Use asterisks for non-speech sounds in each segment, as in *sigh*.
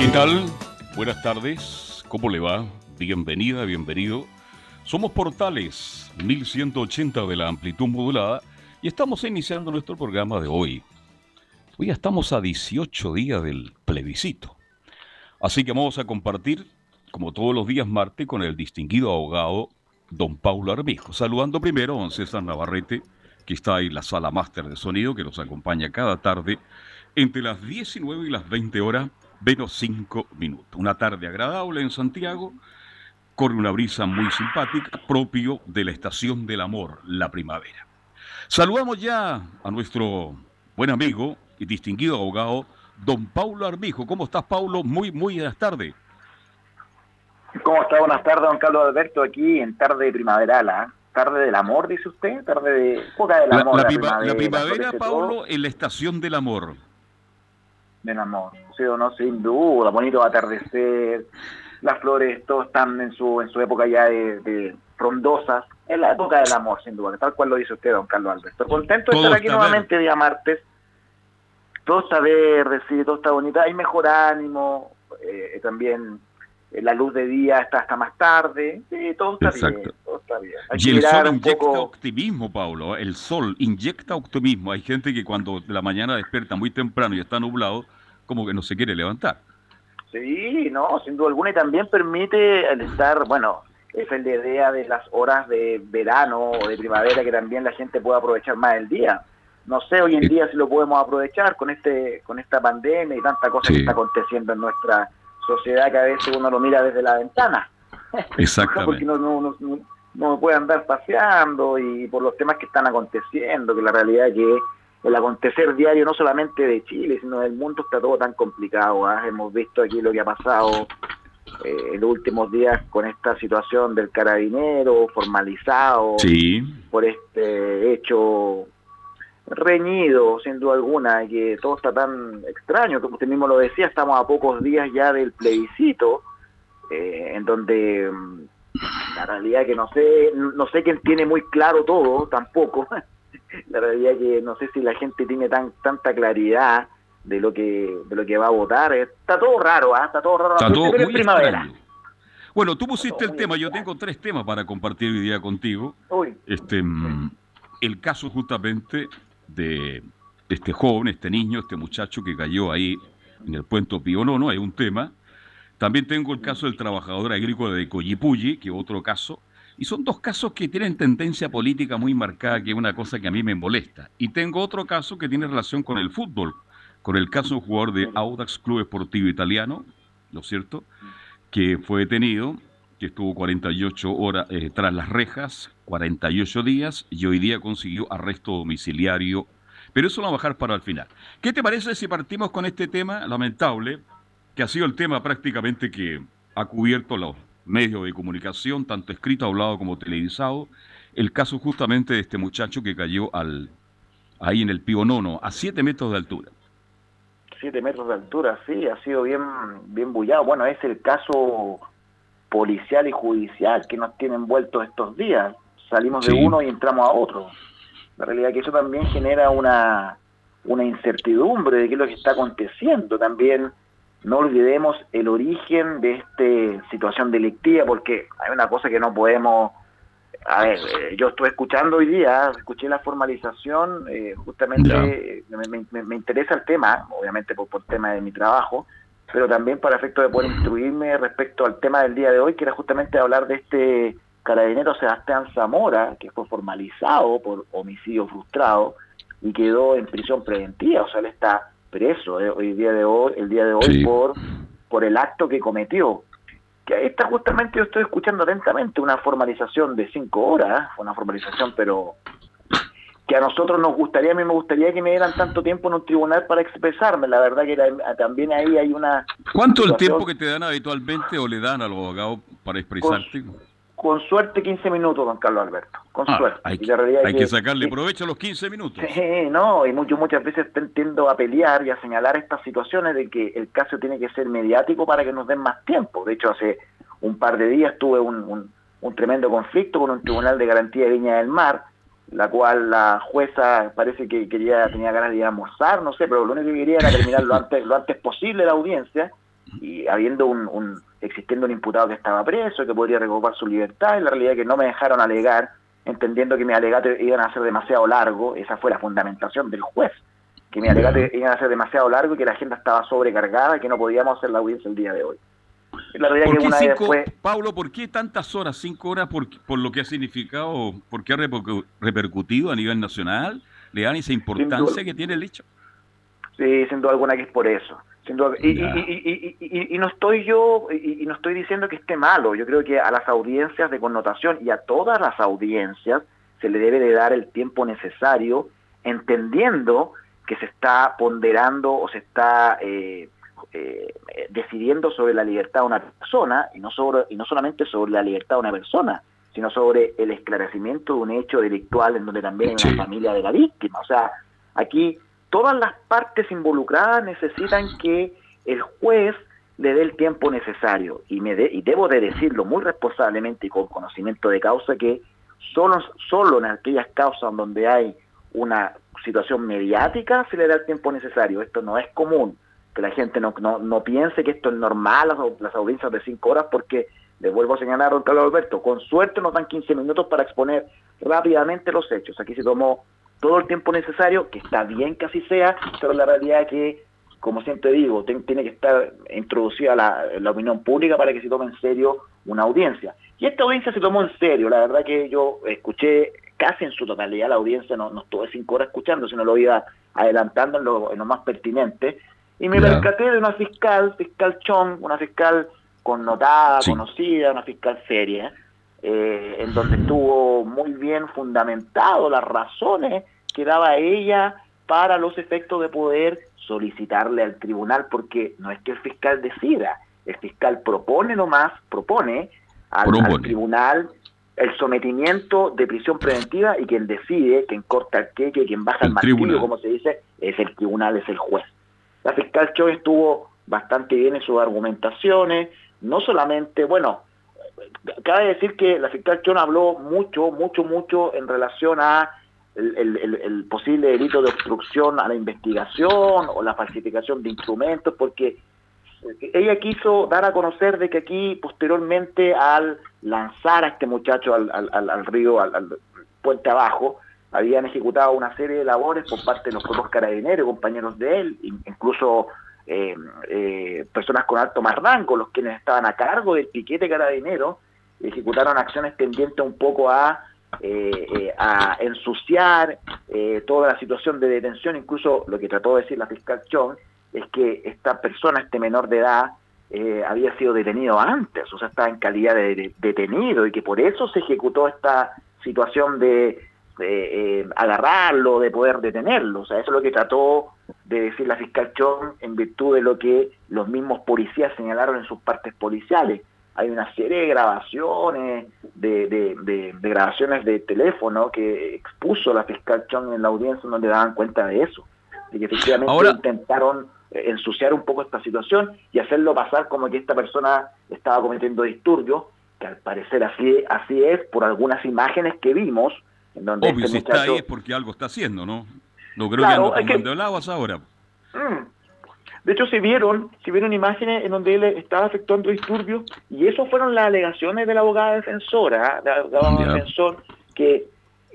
¿Qué tal? Buenas tardes, ¿cómo le va? Bienvenida, bienvenido. Somos Portales 1180 de la amplitud modulada y estamos iniciando nuestro programa de hoy. Hoy ya estamos a 18 días del plebiscito. Así que vamos a compartir, como todos los días martes, con el distinguido abogado don Paulo Armijo. Saludando primero a don César Navarrete, que está ahí en la sala máster de sonido, que nos acompaña cada tarde entre las 19 y las 20 horas, menos 5 minutos. Una tarde agradable en Santiago, corre una brisa muy simpática, propio de la estación del amor, la primavera. Saludamos ya a nuestro buen amigo y distinguido abogado, don Paulo Armijo. ¿Cómo estás, Paulo? Muy, muy buenas tardes. ¿Cómo está? Buenas tardes, don Carlos Alberto, aquí en tarde primaveral, ¿ah? Tarde del amor, dice usted, tarde de época del amor. La, primavera, primavera Paulo, en la estación del amor. Del amor, sí o no, sin duda, bonito atardecer, las flores, todos están en su, en su época ya de, frondosas, es la época del amor, sin duda, tal cual lo dice usted, don Carlos Alberto. Contento de estar aquí nuevamente día martes, todo está verde, sí, todo está bonito, hay mejor ánimo, eh, también eh, la luz de día está hasta más tarde, sí, todo está bien, está bien. y el sol inyecta optimismo, Pablo, el sol inyecta optimismo, hay gente que cuando la mañana despierta muy temprano y está nublado, como que no se quiere levantar. Sí, no, sin duda alguna, y también permite el estar, bueno, es la idea de las horas de verano o de primavera que también la gente pueda aprovechar más el día. No sé hoy en día si lo podemos aprovechar con este con esta pandemia y tanta cosa que está aconteciendo en nuestra sociedad que a veces uno lo mira desde la ventana. *laughs* Exactamente. Porque no, no, no, no puede andar paseando y por los temas que están aconteciendo, que la realidad es que el acontecer diario no solamente de Chile, sino del mundo está todo tan complicado. ¿ah? Hemos visto aquí lo que ha pasado eh, en los últimos días con esta situación del carabinero formalizado por este hecho reñido, sin duda alguna, que todo está tan extraño, como usted mismo lo decía, estamos a pocos días ya del plebiscito, eh, en donde mm, la realidad que no sé, no sé quién tiene muy claro todo, tampoco, *laughs* la realidad que no sé si la gente tiene tan tanta claridad de lo que de lo que va a votar. Está todo raro, ¿ah? está todo raro. Está todo muy primavera. Bueno, tú pusiste el tema, yo tengo tres temas para compartir hoy día contigo. Este, mm, el caso justamente de este joven, este niño, este muchacho que cayó ahí en el puente Pío Nono, hay un tema. También tengo el caso del trabajador agrícola de Coyipulli, que otro caso. Y son dos casos que tienen tendencia política muy marcada, que es una cosa que a mí me molesta. Y tengo otro caso que tiene relación con el fútbol, con el caso de un jugador de Audax Club Esportivo Italiano, ¿no es cierto?, que fue detenido, que estuvo 48 horas eh, tras las rejas, 48 días, y hoy día consiguió arresto domiciliario. Pero eso lo vamos a bajar para el final. ¿Qué te parece si partimos con este tema lamentable, que ha sido el tema prácticamente que ha cubierto los medios de comunicación, tanto escrito, hablado como televisado, el caso justamente de este muchacho que cayó al, ahí en el Pío Nono, a 7 metros de altura. 7 metros de altura, sí, ha sido bien, bien bullado. Bueno, es el caso policial y judicial que nos tienen envueltos estos días. Salimos de uno y entramos a otro. La realidad es que eso también genera una, una incertidumbre de qué es lo que está aconteciendo. También no olvidemos el origen de esta situación delictiva, porque hay una cosa que no podemos... A ver, eh, yo estuve escuchando hoy día, escuché la formalización, eh, justamente me, interesa el tema, obviamente por, por tema de mi trabajo, pero también para efecto de poder instruirme respecto al tema del día de hoy, que era justamente hablar de este carabinero Sebastián Zamora, que fue formalizado por homicidio frustrado y quedó en prisión preventiva, o sea, él está preso eh, hoy día de hoy, el día de hoy por, por el acto que cometió. Que ahí está justamente, yo estoy escuchando atentamente una formalización de cinco horas, una formalización pero que a nosotros nos gustaría, a mí me gustaría que me dieran tanto tiempo en un tribunal para expresarme. La verdad que también ahí hay una... ¿Cuánto el tiempo que te dan habitualmente o le dan al abogado para expresarte? Con, suerte 15 minutos, don Carlos Alberto. Con ah, suerte. Hay, que, sacarle provecho a los 15 minutos. Sí, no, y mucho, muchas veces tiendo a pelear y a señalar estas situaciones de que el caso tiene que ser mediático para que nos den más tiempo. De hecho, hace un par de días tuve un, un tremendo conflicto con un tribunal de garantía de Viña del Mar la cual la jueza parece que quería tenía ganas de ir a almorzar, no sé, pero lo único que quería era terminar lo *laughs* antes lo antes posible la audiencia y habiendo un, existiendo un imputado que estaba preso, que podría recuperar su libertad, en la realidad que no me dejaron alegar, entendiendo que mis alegatos iban a ser demasiado largo, esa fue la fundamentación del juez, que mis alegatos iban a ser demasiado largo y que la agenda estaba sobrecargada y que no podíamos hacer la audiencia el día de hoy. ¿Por qué cinco, Pablo, ¿por qué tantas horas, cinco horas, por, por lo que ha significado, por qué ha repercutido a nivel nacional? ¿Le dan esa importancia que tiene el hecho? Sí, sin duda alguna que es por eso. Y, no estoy yo, y, no estoy diciendo que esté malo, yo creo que a las audiencias de connotación y a todas las audiencias se le debe de dar el tiempo necesario, entendiendo que se está ponderando o se está... Eh, eh, decidiendo sobre la libertad de una persona y no, sobre, y no solamente sobre la libertad de una persona, sino sobre el esclarecimiento de un hecho delictual en donde también hay una familia de la víctima. O sea, aquí todas las partes involucradas necesitan que el juez le dé el tiempo necesario y, me y debo de decirlo muy responsablemente y con conocimiento de causa que solo, solo en aquellas causas donde hay una situación mediática se le da el tiempo necesario. Esto no es común que la gente no, no, piense que esto es normal, las, las audiencias de cinco horas, porque, le vuelvo a señalar a don Carlos Alberto, con suerte nos dan 15 minutos para exponer rápidamente los hechos. Aquí se tomó todo el tiempo necesario, que está bien que así sea, pero la realidad es que, como siempre digo, tiene que estar introducida la, la opinión pública para que se tome en serio una audiencia. Y esta audiencia se tomó en serio, la verdad que yo escuché casi en su totalidad la audiencia, no, no estuve cinco horas escuchando, sino lo iba adelantando en lo, en lo más pertinente, y me percaté de una fiscal, fiscal Chong, una fiscal connotada, conocida, una fiscal seria, eh, en donde estuvo muy bien fundamentado las razones que daba ella para los efectos de poder solicitarle al tribunal, porque no es que el fiscal decida, el fiscal propone nomás, propone al, tribunal el sometimiento de prisión preventiva y quien decide, quien corta el queque, quien baja el, martillo, como se dice, es el tribunal, es el juez. La fiscal Cho estuvo bastante bien en sus argumentaciones, no solamente, bueno, cabe decir que la fiscal Cho habló mucho, mucho, mucho en relación a el, posible delito de obstrucción a la investigación o la falsificación de instrumentos, porque ella quiso dar a conocer de que aquí posteriormente al lanzar a este muchacho al, al río, al, puente abajo, habían ejecutado una serie de labores por parte de los propios carabineros, compañeros de él, incluso eh, eh, personas con alto más rango, los quienes estaban a cargo del piquete carabinero, ejecutaron acciones tendientes un poco a, eh, a ensuciar toda la situación de detención, incluso lo que trató de decir la fiscal Chong, es que esta persona, este menor de edad, había sido detenido antes, o sea, estaba en calidad de detenido y que por eso se ejecutó esta situación de eh, agarrarlo, de poder detenerlo. O sea, eso es lo que trató de decir la fiscal Chong en virtud de lo que los mismos policías señalaron en sus partes policiales. Hay una serie de grabaciones, de, de, grabaciones de teléfono que expuso la fiscal Chong en la audiencia donde daban cuenta de eso, de que efectivamente intentaron eh, ensuciar un poco esta situación y hacerlo pasar como que esta persona estaba cometiendo disturbios, que al parecer así, así es por algunas imágenes que vimos, Obvio, este si está ahí es porque algo está haciendo, ¿no? No creo que ande tomando el agua ahora. Mm. De hecho, se vieron, se vieron imágenes en donde él estaba efectuando disturbios y eso fueron las alegaciones de la abogada defensora, la abogada defensor, que,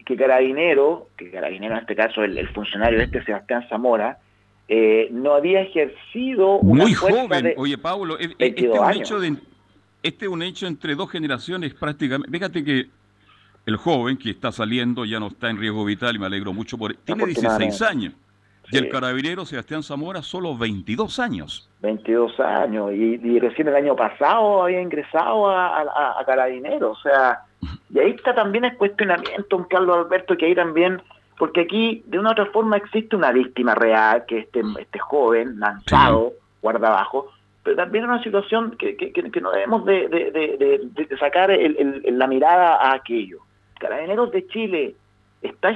que Carabinero, que Carabinero en este caso el, funcionario este Sebastián Zamora, eh, no había ejercido una Muy joven, oye Pablo, este es, un hecho de, este es un hecho entre dos generaciones prácticamente. Fíjate que el joven que está saliendo ya no está en riesgo vital y me alegro mucho por él. Tiene 16 años. Y el carabinero Sebastián Zamora solo 22 años. 22 años. Y, recién el año pasado había ingresado a, a, carabinero. O sea, y ahí está también el cuestionamiento, Carlos Alberto, que ahí también porque aquí de una u otra forma existe una víctima real, que este, este joven lanzado, guarda abajo, pero también una situación que, que, no debemos de, sacar la mirada a aquello. Carabineros de Chile está,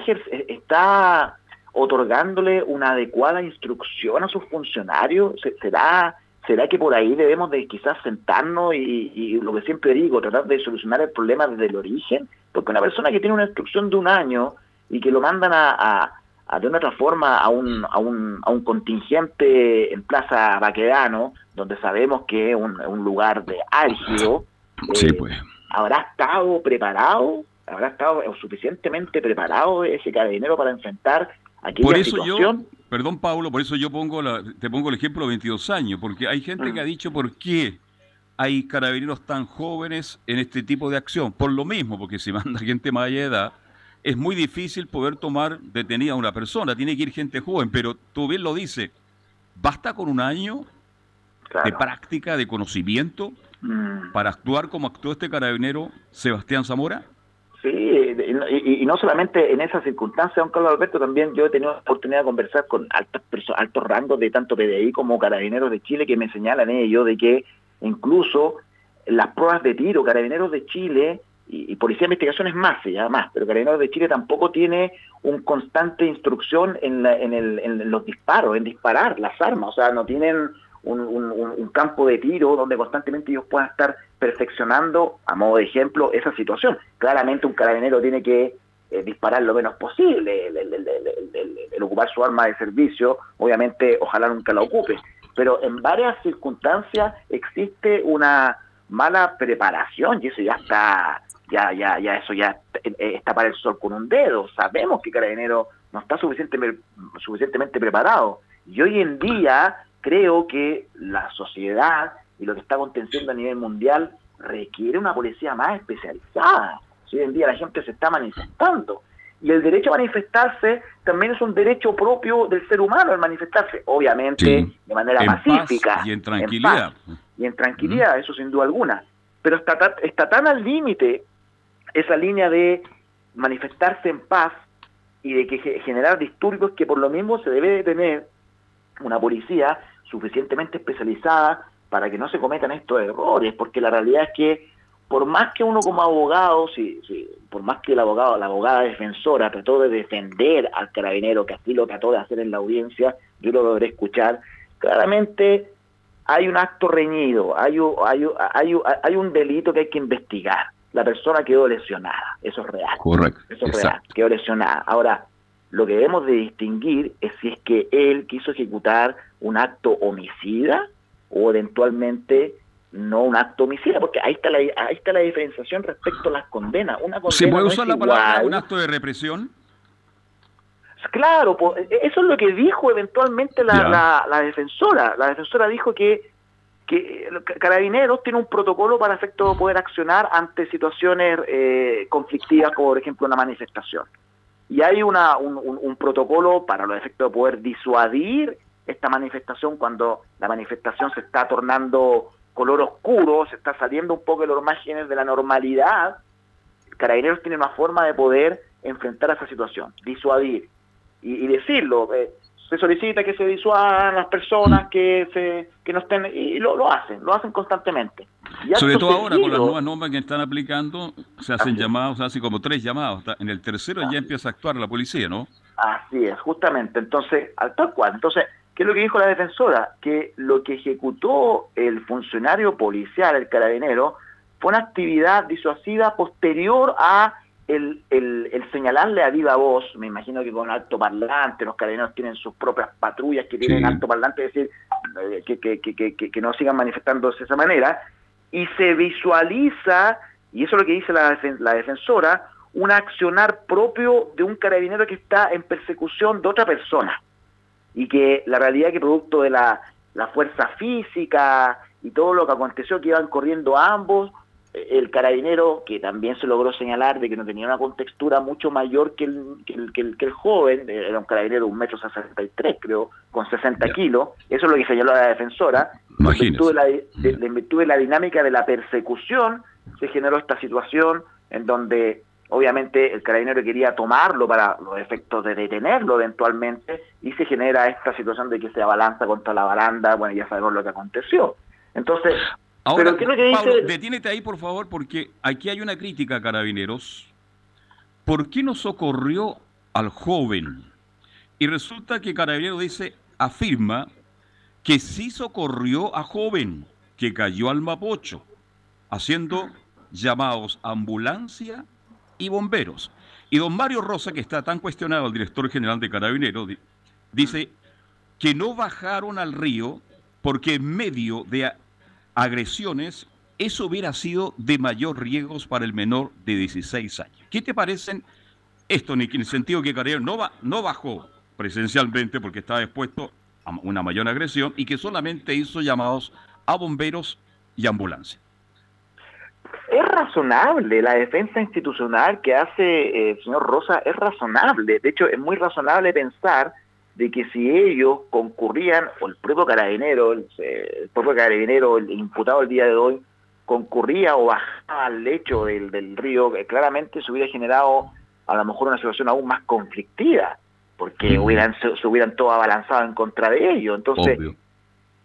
está otorgándole una adecuada instrucción a sus funcionarios? ¿Será, será que por ahí debemos de quizás sentarnos y, lo que siempre digo, tratar de solucionar el problema desde el origen? Porque una persona que tiene una instrucción de un año y que lo mandan a, de una otra forma a un, a, un, a un contingente en Plaza Baquedano, donde sabemos que es un, lugar de álgido, sí, pues. ¿habrá estado preparado? ¿Habrá estado suficientemente preparado ese carabinero para enfrentar por eso yo, perdón Pablo, por eso yo pongo la, te pongo el ejemplo de 22 años, porque hay gente que ha mm. dicho por qué hay carabineros tan jóvenes en este tipo de acción. Por lo mismo, porque si manda *laughs* gente más de edad, es muy difícil poder tomar detenida a una persona, tiene que ir gente joven, pero tú bien lo dices, basta con un año de práctica, de conocimiento, mm. para actuar como actuó este carabinero Sebastián Zamora. Sí, y, no solamente en esas circunstancias, don Carlos Alberto, también yo he tenido la oportunidad de conversar con altos, altos rangos de tanto PDI como Carabineros de Chile que me señalan ellos de que incluso las pruebas de tiro, Carabineros de Chile y, Policía de Investigación es más, se llama más, pero Carabineros de Chile tampoco tiene un constante instrucción en, en, el, en los disparos, en disparar las armas, o sea, no tienen un, campo de tiro donde constantemente ellos puedan estar perfeccionando, a modo de ejemplo, esa situación. Claramente un carabinero tiene que eh, disparar lo menos posible, el, ocupar su arma de servicio, obviamente ojalá nunca la ocupe, pero en varias circunstancias existe una mala preparación y eso ya está, ya, ya, ya eso ya eh, está para el sol con un dedo. Sabemos que carabinero no está suficientemente, suficientemente preparado y hoy en día creo que la sociedad y lo que está aconteciendo a nivel mundial requiere una policía más especializada. hoy en día la gente se está manifestando. Y el derecho a manifestarse también es un derecho propio del ser humano, el manifestarse, obviamente de manera pacífica. y en tranquilidad. y en tranquilidad, eso sin duda alguna. Pero está, está tan al límite esa línea de manifestarse en paz y de que generar disturbios que por lo mismo se debe de tener una policía suficientemente especializada para que no se cometan estos errores, porque la realidad es que por más que uno como abogado, si, por más que el abogado, la abogada defensora trató de defender al carabinero, que así lo trató de hacer en la audiencia, yo lo logré escuchar, claramente hay un acto reñido, hay, hay, hay, hay un delito que hay que investigar. La persona quedó lesionada, eso es real. Correcto. Eso es real, quedó lesionada. Ahora, lo que debemos de distinguir es si es que él quiso ejecutar un acto homicida o eventualmente no un acto homicida, porque ahí está la, ahí está la diferenciación respecto a las condenas. Una ¿Se puede usar la palabra un acto de represión? Claro, eso es lo que dijo eventualmente la, la, defensora. La defensora dijo que, que Carabineros tiene un protocolo para efecto de poder accionar ante situaciones eh, conflictivas, como por ejemplo una manifestación y hay una, un, protocolo para los efectos de poder disuadir esta manifestación cuando la manifestación se está tornando color oscuro, se está saliendo un poco de los márgenes de la normalidad, Carabineros tiene una forma de poder enfrentar esa situación, disuadir y, decirlo. Eh, se solicita que se disuadan las personas que se que no estén y lo hacen, lo hacen constantemente. Sobre todo ahora con las nuevas normas que están aplicando, se hacen llamados, se hacen como tres llamados. En el tercero ya empieza a actuar la policía, ¿no? Así es, justamente. Entonces, al tal cual. Entonces, ¿qué es lo que dijo la defensora? Que lo que ejecutó el funcionario policial, el carabinero, fue una actividad disuasiva posterior a el, el, señalarle a viva voz, me imagino que con alto parlante, los carabineros tienen sus propias patrullas que tienen alto parlante, es decir, eh, que, que, que, que, no sigan manifestándose de esa manera, y se visualiza, y eso es lo que dice la, la defensora, un accionar propio de un carabinero que está en persecución de otra persona, y que la realidad es que producto de la, la fuerza física y todo lo que aconteció, que iban corriendo ambos, el carabinero, que también se logró señalar de que no tenía una contextura mucho mayor que el, que el, que el, joven, era un carabinero de un metro sesenta y tres, creo, con 60 kilos, eso es lo que señaló la defensora, en virtud, de la, de, la dinámica de la persecución, se generó esta situación en donde obviamente el carabinero quería tomarlo para los efectos de detenerlo eventualmente y se genera esta situación de que se abalanza contra la baranda, bueno, ya sabemos lo que aconteció. Entonces, Ahora, pero ¿qué Pablo, detínete ahí por favor porque aquí hay una crítica a carabineros. ¿Por qué no socorrió al joven? Y resulta que carabinero dice, afirma que sí socorrió a joven que cayó al Mapocho, haciendo llamados ambulancia y bomberos. Y don Mario Rosa, que está tan cuestionado, el director general de Carabineros, dice que no bajaron al río porque en medio de agresiones eso hubiera sido de mayor riesgo para el menor de 16 años. ¿Qué te parecen esto, Nicky, en el sentido que Carabineros no, no bajó presencialmente porque estaba expuesto a una mayor agresión y que solamente hizo llamados a bomberos y ambulancia? es razonable, la defensa institucional que hace eh, el señor Rosa es razonable. De hecho, es muy razonable pensar de que si ellos concurrían, o el propio carabinero, el, propio carabinero, el imputado el día de hoy, concurría o bajaba al lecho del, del río, eh, claramente se hubiera generado a lo mejor una situación aún más conflictiva, porque hubieran, se, hubieran todo abalanzado en contra de ellos. Entonces,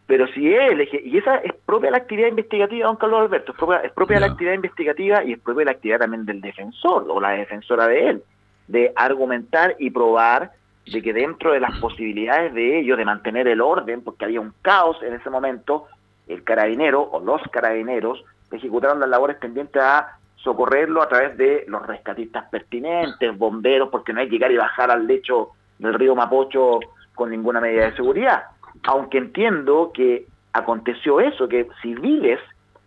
pero si él, y esa es propia de la actividad investigativa, don Carlos Alberto, es propia, es propia de la actividad investigativa y es propia de la actividad también del defensor o la defensora de él, de argumentar y probar de que dentro de las posibilidades de ellos de mantener el orden, porque había un caos en ese momento, el carabinero o los carabineros ejecutaron las labores pendientes a socorrerlo a través de los rescatistas pertinentes, bomberos, porque no hay que llegar y bajar al lecho del río Mapocho con ninguna medida de seguridad. Aunque entiendo que aconteció eso, que civiles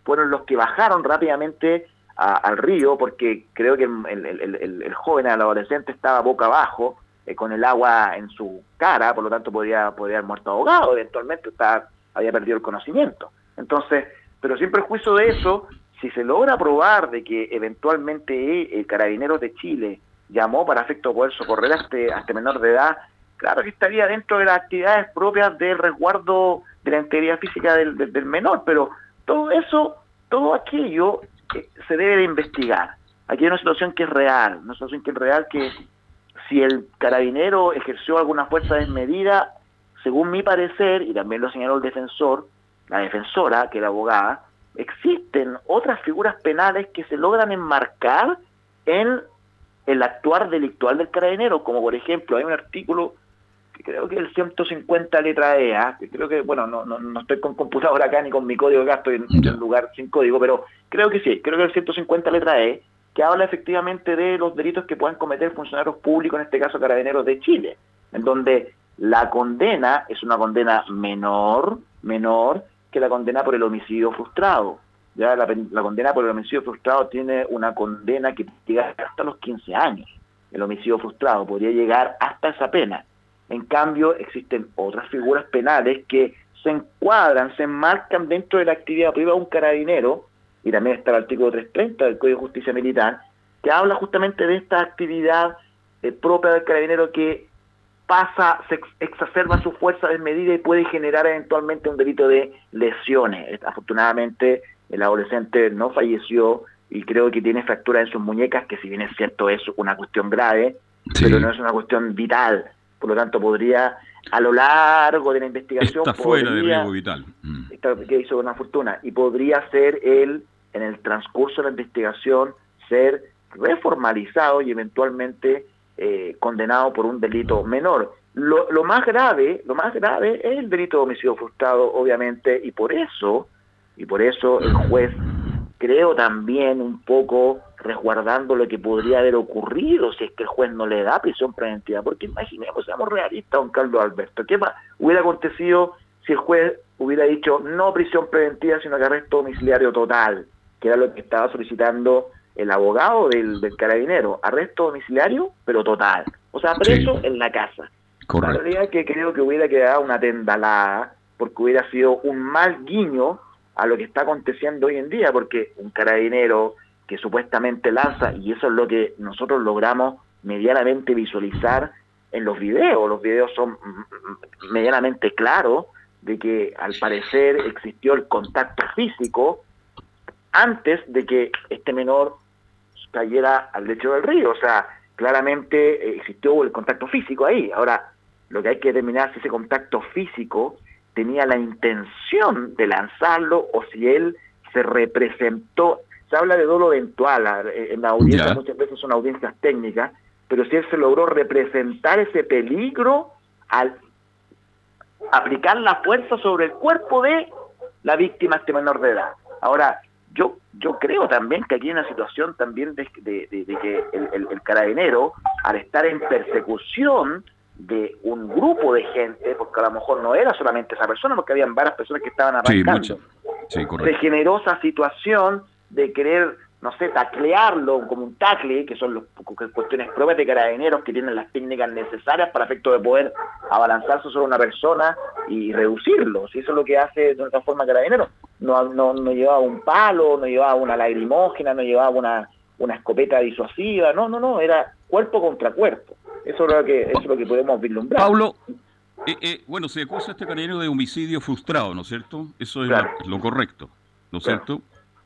fueron los que bajaron rápidamente al río, porque creo que el, joven, el adolescente estaba boca abajo, eh, con el agua en su cara, por lo tanto podía, podía haber muerto ahogado, eventualmente estaba, había perdido el conocimiento. Entonces, pero sin perjuicio de eso, si se logra probar de que eventualmente el carabinero de Chile llamó para efecto poder socorrer a este, a este menor de edad, claro que estaría dentro de las actividades propias del resguardo de la integridad física del, menor, pero todo eso, todo aquello eh, se debe de investigar. Aquí hay una situación que es real, una situación que es real que si el carabinero ejerció alguna fuerza desmedida, según mi parecer, y también lo señaló el defensor, la defensora, que era abogada, existen otras figuras penales que se logran enmarcar en el actuar delictual del carabinero, como por ejemplo hay un artículo creo que el 150 letra E, ¿ah? creo que, bueno, no, no, no, estoy con computadora acá ni con mi código de gasto en, en lugar sin código, pero creo que sí, creo que el 150 letra E, que habla efectivamente de los delitos que puedan cometer funcionarios públicos, en este caso carabineros de Chile, en donde la condena es una condena menor, menor que la condena por el homicidio frustrado. Ya la, la condena por el homicidio frustrado tiene una condena que llega hasta los 15 años. El homicidio frustrado podría llegar hasta esa pena. En cambio, existen otras figuras penales que se encuadran, se enmarcan dentro de la actividad privada de un carabinero, y también está el artículo 330 del Código de Justicia Militar, que habla justamente de esta actividad eh, propia del carabinero que pasa, se exacerba su fuerza desmedida y puede generar eventualmente un delito de lesiones. Afortunadamente, el adolescente no falleció y creo que tiene fractura en sus muñecas, que si bien es cierto es una cuestión grave, pero no es una cuestión vital por lo tanto podría a lo largo de la investigación está fuera de riesgo vital. Mm. que hizo una fortuna. Y podría ser él en el transcurso de la investigación ser reformalizado y eventualmente eh, condenado por un delito menor. Lo, lo más grave lo más grave es el delito de homicidio frustrado obviamente y por eso y por eso el juez creo también un poco resguardando lo que podría haber ocurrido si es que el juez no le da prisión preventiva. Porque imaginemos, seamos realistas, don Carlos Alberto, ¿qué hubiera acontecido si el juez hubiera dicho no prisión preventiva, sino que arresto domiciliario total, que era lo que estaba solicitando el abogado del, carabinero, arresto domiciliario, pero total. O sea, preso en la casa. La realidad es que creo que hubiera quedado una tendalada, porque hubiera sido un mal guiño a lo que está aconteciendo hoy en día, porque un carabinero que supuestamente lanza, y eso es lo que nosotros logramos medianamente visualizar en los videos, los videos son medianamente claros de que al parecer existió el contacto físico antes de que este menor cayera al lecho del río. O sea, claramente eh, existió el contacto físico ahí. Ahora, lo que hay que determinar es si ese contacto físico tenía la intención de lanzarlo o si él se representó. Se habla de dolo eventual, en la audiencia muchas veces son audiencias técnicas, pero si él se logró representar ese peligro al aplicar la fuerza sobre el cuerpo de la víctima este menor de edad. Ahora, yo yo creo también que aquí hay una situación también de, que el, carabinero, al estar en persecución de un grupo de gente, porque a lo mejor no era solamente esa persona, porque habían varias personas que estaban arrancando, se generó esa situación de querer no sé, taclearlo como un tacle, que son las cuestiones propias de carabineros que tienen las técnicas necesarias para efecto de poder abalanzarse sobre una persona y reducirlo. Si eso es lo que hace de otra forma carabineros. No, no, no llevaba un palo, no llevaba una lagrimógena, no llevaba una, una escopeta disuasiva, no, no, no, era cuerpo contra cuerpo. Eso es lo que, eso es lo que podemos vislumbrar. Pablo, eh, eh, bueno, se acusa a este carabinero de homicidio frustrado, ¿no es cierto? Eso es lo, correcto, ¿no es cierto?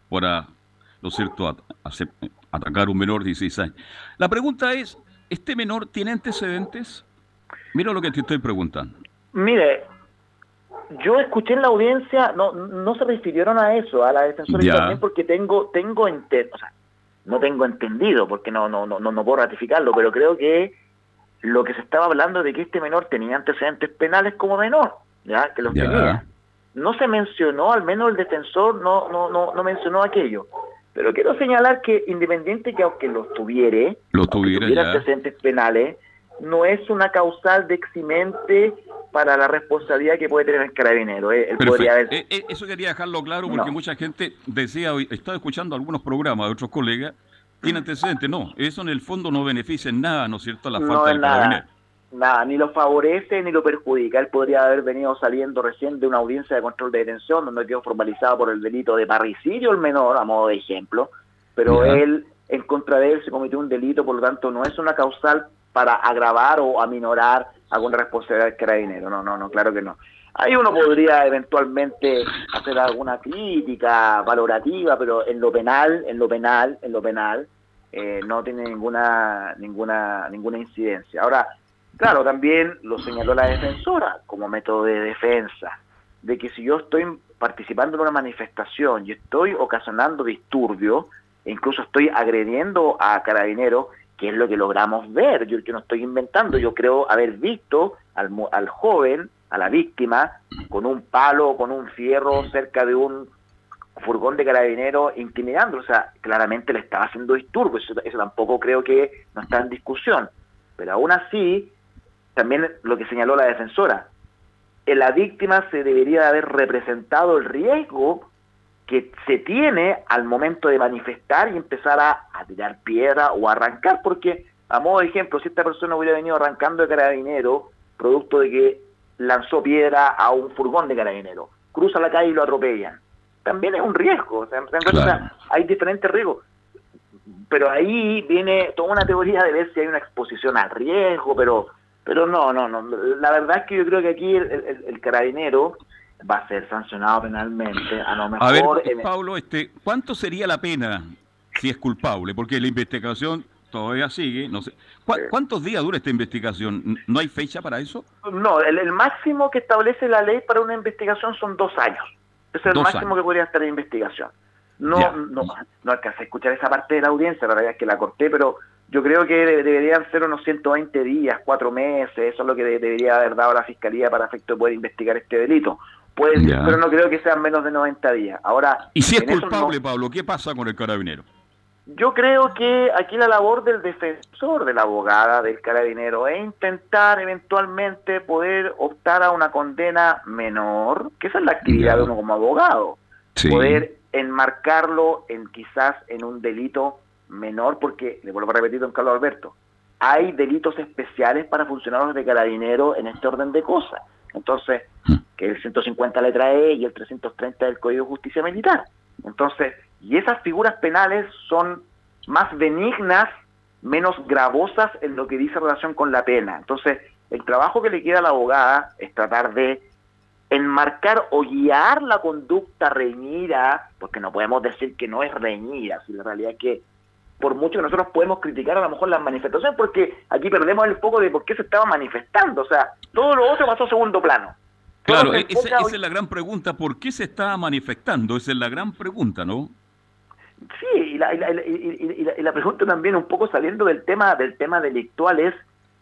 Para ¿no es cierto?, a, atacar a un menor de 16 años. La pregunta es, ¿este menor tiene antecedentes? Mira lo que te estoy preguntando. Mire, yo escuché en la audiencia, no, no se refirieron a eso, a la defensora también porque tengo, tengo o sea, no tengo entendido, porque no, no, no, no puedo ratificarlo, pero creo que lo que se estaba hablando de que este menor tenía antecedentes penales como menor, ya, que los tenía. No se mencionó, al menos el defensor no, no, no, no mencionó aquello. Pero quiero señalar que independiente que aunque los tuviere, los tuviera, antecedentes penales, no es una causal de eximente para la responsabilidad que puede tener el carabinero. ¿eh? Eh, eh, eso quería dejarlo claro porque mucha gente decía, estaba escuchando algunos programas de otros colegas, tiene antecedentes. No, eso en el fondo no beneficia en nada, ¿no es cierto?, la falta del carabinero nada, ni lo favorece ni lo perjudica. Él podría haber venido saliendo recién de una audiencia de control de detención donde quedó formalizado por el delito de parricidio el menor, a modo de ejemplo, pero él, en contra de él, se cometió un delito, por lo tanto, no es una causal para agravar o aminorar alguna responsabilidad del carabinero. No, no, no, claro que no. Ahí uno podría eventualmente hacer alguna crítica valorativa, pero en lo penal, en lo penal, en lo penal, eh, no tiene ninguna, ninguna, ninguna incidencia. Ahora, Claro, también lo señaló la defensora como método de defensa, de que si yo estoy participando en una manifestación y estoy ocasionando disturbios, e incluso estoy agrediendo a carabineros, que es lo que logramos ver, yo, no estoy inventando, yo creo haber visto al, al joven, a la víctima, con un palo o con un fierro cerca de un furgón de carabineros intimidando, o sea, claramente le estaba haciendo disturbios, eso tampoco creo que no está en discusión, pero aún así también lo que señaló la defensora, en la víctima se debería haber representado el riesgo que se tiene al momento de manifestar y empezar a, tirar piedra o arrancar, porque a modo de ejemplo, si esta persona hubiera venido arrancando de carabinero, producto de que lanzó piedra a un furgón de carabinero, cruza la calle y lo atropellan, también es un riesgo, o sea, hay diferentes riesgos. Pero ahí viene toda una teoría de ver si hay una exposición al riesgo, pero pero no, no, no. La verdad es que yo creo que aquí el, carabinero va a ser sancionado penalmente. A lo mejor. A ver, Pablo, este, ¿cuánto sería la pena si es culpable? Porque la investigación todavía sigue. No sé. ¿Cuántos días dura esta investigación? ¿No hay fecha para eso? No, el, máximo que establece la ley para una investigación son dos años. Ese es el máximo que podría estar en investigación. No, no, no alcancé a escuchar esa parte de la audiencia, la verdad es que la corté, pero yo creo que deberían ser unos 120 días, cuatro meses, eso es lo que debería haber dado la Fiscalía para efecto de poder investigar este delito. Puede, pero no creo que sean menos de 90 días. Ahora, ¿Y si es culpable, Pablo? ¿Qué pasa con el carabinero? Yo creo que aquí la labor del defensor, de la abogada, del carabinero, es intentar eventualmente poder optar a una condena menor, que esa es la actividad de uno como abogado. Poder enmarcarlo en quizás en un delito menor porque, le vuelvo a repetir, don Carlos Alberto, hay delitos especiales para funcionarios de carabinero en este orden de cosas. Entonces, que el 150 letra E y el 330 del Código de Justicia Militar. Entonces, y esas figuras penales son más benignas, menos gravosas en lo que dice relación con la pena. Entonces, el trabajo que le queda a la abogada es tratar de enmarcar o guiar la conducta reñida, porque no podemos decir que no es reñida, si la realidad es que por mucho que nosotros podemos criticar a lo mejor las manifestaciones, porque aquí perdemos el foco de por qué se estaba manifestando. O sea, todo lo otro pasó a segundo plano. Claro, e-, esa, es la gran pregunta. ¿Por qué se estaba manifestando? Esa es la gran pregunta, ¿no? Sí, y la, y la, pregunta también un poco saliendo del tema del tema delictual es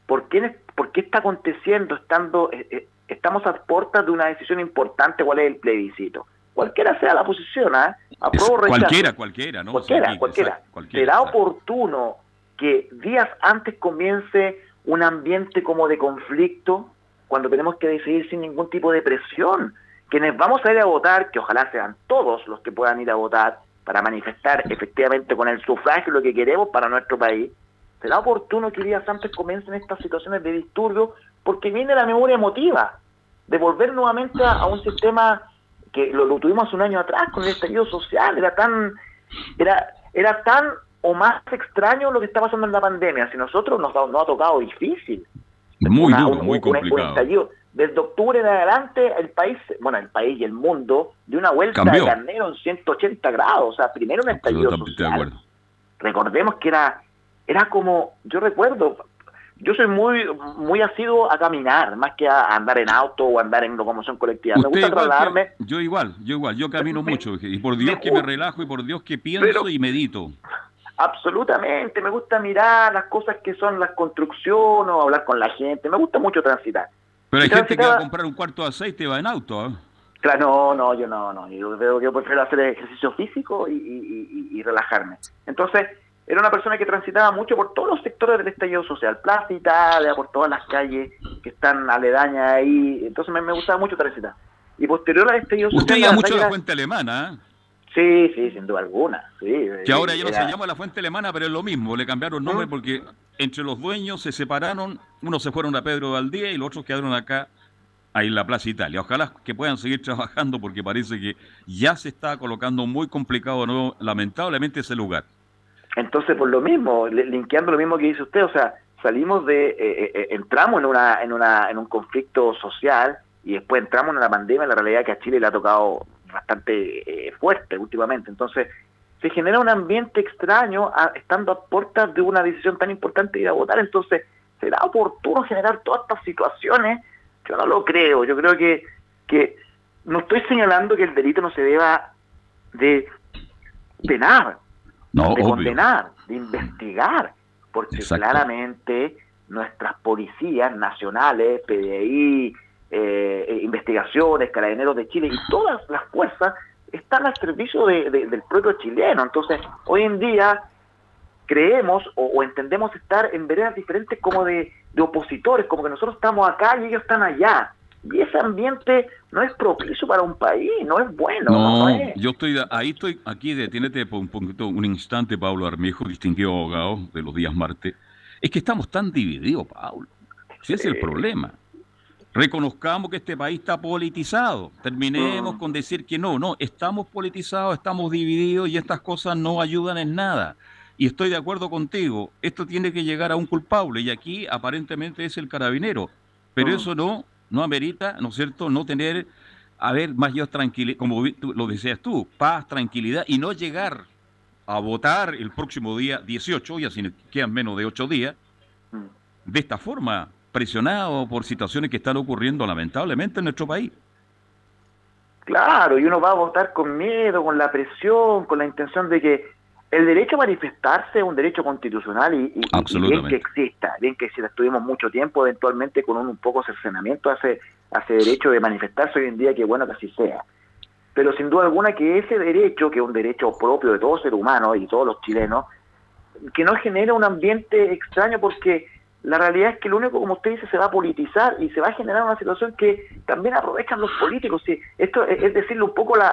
¿por qué, por qué está aconteciendo estando eh, eh, estamos a puertas de una decisión importante cuál es el plebiscito? Cualquiera sea la posición, ¿ah? Cualquiera, cualquiera, ¿no? Cualquiera, cualquiera. ¿Será oportuno que días antes comience un ambiente como de conflicto cuando tenemos que decidir sin ningún tipo de presión? Quienes vamos a ir a votar, que ojalá sean todos los que puedan ir a votar, para manifestar efectivamente con el sufragio lo que queremos para nuestro país, será oportuno que días antes comiencen estas situaciones de disturbio porque viene la memoria emotiva de volver nuevamente a, un sistema que lo, tuvimos un año atrás con el estallido social, era tan, era, era tan o más extraño lo que está pasando en la pandemia, si nosotros nos, nos ha tocado difícil. Muy duro, muy complicado desde octubre en adelante el país, bueno, el país y el mundo, de una vuelta de carnero en 180 grados. O sea, primero un estallido social. Recordemos que era, era como, yo recuerdo, yo soy muy muy asiduo a caminar, más que a andar en auto o andar en locomoción colectiva. Me gusta trasladarme. yo igual, yo igual, yo camino mucho. Y por Dios que me relajo y por Dios que pienso y medito. Absolutamente, me gusta mirar las cosas que son las construcciones, o hablar con la gente, me gusta mucho transitar. Pero hay gente que va a comprar un cuarto de aceite y va en auto, ¿eh? Claro, no, no, yo no, no. Yo, yo prefiero hacer ejercicio físico y, relajarme. Entonces, era una persona que transitaba mucho por todos los sectores del estallido social, Plaza Italia, por todas las calles que están aledañas ahí. Entonces, me, gustaba mucho transitar. Y posterior al estallido social... Usted iba mucho a la fuente alemana, ¿eh? Sí, sí, sin duda alguna. Sí, que ahora ya no se llama la fuente alemana, pero es lo mismo. Le cambiaron nombre ¿Mm? porque entre los dueños se separaron. Unos se fueron a Pedro Valdía y los otros quedaron acá, ahí en la Plaza Italia. Ojalá que puedan seguir *laughs* trabajando porque parece que ya se está colocando muy complicado, ¿no? lamentablemente, ese lugar. Entonces, por lo mismo, linkeando lo mismo que dice usted, o sea, salimos de, eh, eh, eh, entramos en, una, en, una, en un conflicto social y después entramos en la pandemia, la realidad que a Chile le ha tocado bastante eh, fuerte últimamente. Entonces, se genera un ambiente extraño estando a puertas de una decisión tan importante de ir a votar. Entonces, ¿será oportuno generar todas estas situaciones? Yo no lo creo. Yo creo que, que no estoy señalando que el delito no se deba de penar, de condenar, de investigar, porque claramente nuestras policías nacionales, PDI, eh, eh, investigaciones, carabineros de Chile y todas las fuerzas están al servicio del propio chileno. Entonces, hoy en día creemos o, entendemos estar en veredas diferentes como de, opositores, como que nosotros estamos acá y ellos están allá. Y ese ambiente no es propicio para un país, no es bueno. No, yo estoy ahí, estoy aquí, deténete por un, poquito, un instante, Pablo Armejo, distinguido abogado de los días martes. Es que estamos tan divididos, Pablo. Ese es el problema. Reconozcamos que este país está politizado. Terminemos mm. con decir que no, no, estamos politizados, estamos divididos y estas cosas no ayudan en nada. Y estoy de acuerdo contigo, esto tiene que llegar a un culpable y aquí aparentemente es el carabinero. Pero mm. eso no, no amerita, ¿no es cierto?, no tener, a ver, más yo tranquilidad, como lo decías tú, paz, tranquilidad y no llegar a votar el próximo día 18, ya si quedan menos de 8 días, mm. de esta forma presionado por situaciones que están ocurriendo lamentablemente en nuestro país. Claro, y uno va a votar con miedo, con la presión, con la intención de que el derecho a manifestarse es un derecho constitucional y, bien que exista, bien que si estuvimos mucho tiempo eventualmente con un, poco cercenamiento hace ese derecho de manifestarse hoy en día, que bueno que así sea. Pero sin duda alguna que ese derecho, que es un derecho propio de todo ser humano y todos los chilenos, que no genera un ambiente extraño porque la realidad es que lo único, como usted dice, se va a politizar y se va a generar una situación que también aprovechan los políticos. Esto es, decirle un poco la,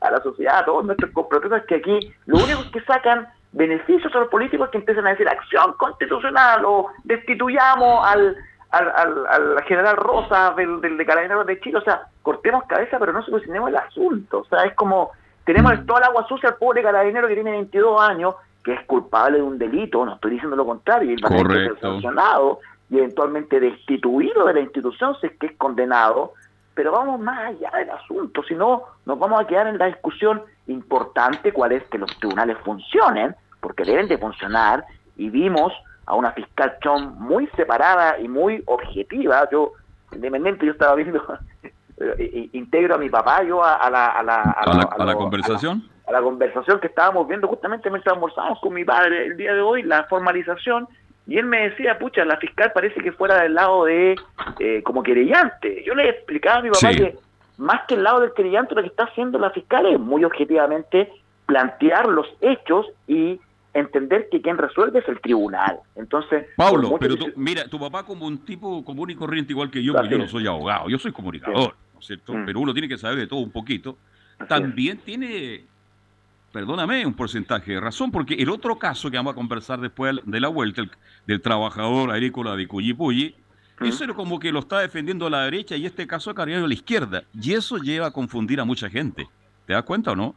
a la sociedad, a todos nuestros compatriotas, que aquí lo único que sacan beneficios a los políticos es que empiezan a decir acción constitucional o destituyamos al, al, al, general Rosa del, del de Carabineros de Chile. O sea, cortemos cabeza, pero no solucionemos el asunto. O sea, es como tenemos mm. todo el agua sucia al pobre carabinero que tiene 22 años que es culpable de un delito, no estoy diciendo lo contrario, y va a ser sancionado y eventualmente destituido de la institución si es que es condenado, pero vamos más allá del asunto, si no nos vamos a quedar en la discusión importante cuál es que los tribunales funcionen, porque deben de funcionar y vimos a una fiscal Chon muy separada y muy objetiva. Yo, independiente, yo estaba viendo, *laughs* eh, integro a mi papá yo a, la, a la, a, la, conversación. A la, conversación que estábamos viendo justamente mientras almorzábamos con mi padre el día de hoy, la formalización, y él me decía, pucha, la fiscal parece que fuera del lado de eh, como querellante. Yo le explicaba a mi papá que más que el lado del querellante, lo que está haciendo la fiscal es muy objetivamente plantear los hechos y entender que quien resuelve es el tribunal. Entonces, Pablo, pero mira, tu papá como un tipo común y corriente igual que yo, porque yo no soy abogado, yo soy comunicador, ¿no es cierto? Mm. Pero uno tiene que saber de todo un poquito. También tiene, perdóname, un porcentaje de razón, porque el otro caso que vamos a conversar después de la vuelta, el, del trabajador agrícola de Cuyipulli, mm. eso era como que lo está defendiendo a la derecha y este caso ha a la izquierda. Y eso lleva a confundir a mucha gente. ¿Te das cuenta o no?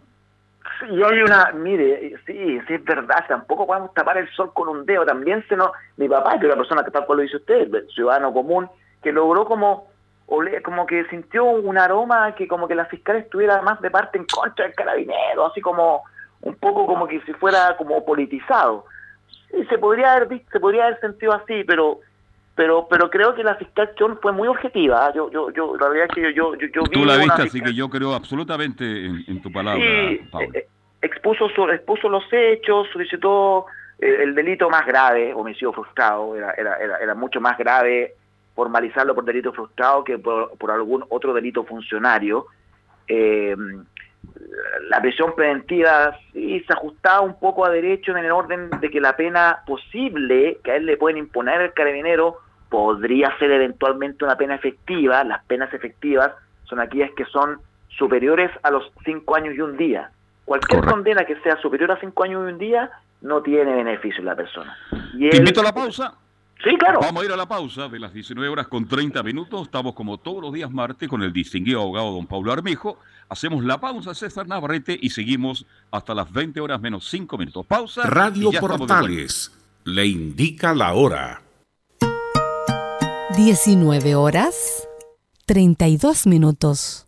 Sí, hay una, mire, sí, sí es verdad, tampoco podemos tapar el sol con un dedo, también se nos, mi papá, que es la persona que tal cual lo dice usted, el ciudadano común, que logró como, como que sintió un aroma que como que la fiscal estuviera más de parte en contra del carabinero, así como, un poco como que si fuera como politizado. Sí, se podría haber visto, se podría haber sentido así, pero pero pero creo que la fiscal Chon fue muy objetiva. Yo yo yo la verdad es que yo yo, yo, Tú la viste, así que yo creo absolutamente en, tu palabra, sí, eh, expuso expuso los hechos, solicitó eh, el delito más grave, homicidio frustrado, era era era, era mucho más grave formalizarlo por delito frustrado que por, por algún otro delito funcionario. Eh, la prisión preventiva sí se ajustaba un poco a derecho en el orden de que la pena posible que a él le pueden imponer el carabinero podría ser eventualmente una pena efectiva. Las penas efectivas son aquellas que son superiores a los cinco años y un día. Cualquier condena que sea superior a cinco años y un día no tiene beneficio en la persona. Y Te invito a la pausa. Sí, claro. Vamos a ir a la pausa de las 19 horas con 30 minutos. Estamos como todos los días martes con el distinguido abogado don Pablo Armejo. Hacemos la pausa, César Navarrete, y seguimos hasta las 20 horas menos 5 minutos. Pausa. Radio Portales le indica la hora. 19 horas 32 minutos.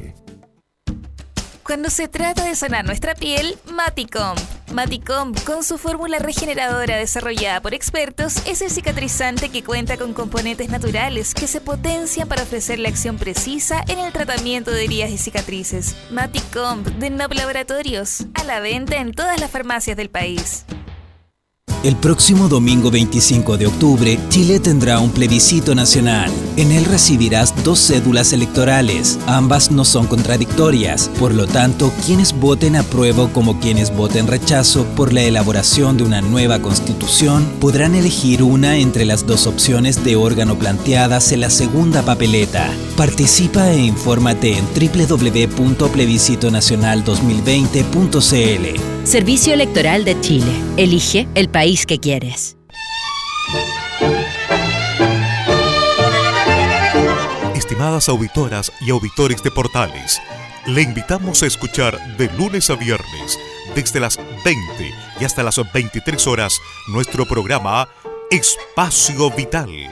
Cuando se trata de sanar nuestra piel, Maticom. Maticom, con su fórmula regeneradora desarrollada por expertos, es el cicatrizante que cuenta con componentes naturales que se potencian para ofrecer la acción precisa en el tratamiento de heridas y cicatrices. Maticom de Nob Laboratorios, a la venta en todas las farmacias del país. El próximo domingo 25 de octubre, Chile tendrá un plebiscito nacional. En él recibirás dos cédulas electorales. Ambas no son contradictorias. Por lo tanto, quienes voten apruebo como quienes voten rechazo por la elaboración de una nueva constitución podrán elegir una entre las dos opciones de órgano planteadas en la segunda papeleta. Participa e infórmate en www.plebiscitonacional2020.cl. Servicio Electoral de Chile. Elige el país que quieres. Estimadas auditoras y auditores de Portales, le invitamos a escuchar de lunes a viernes, desde las 20 y hasta las 23 horas, nuestro programa Espacio Vital.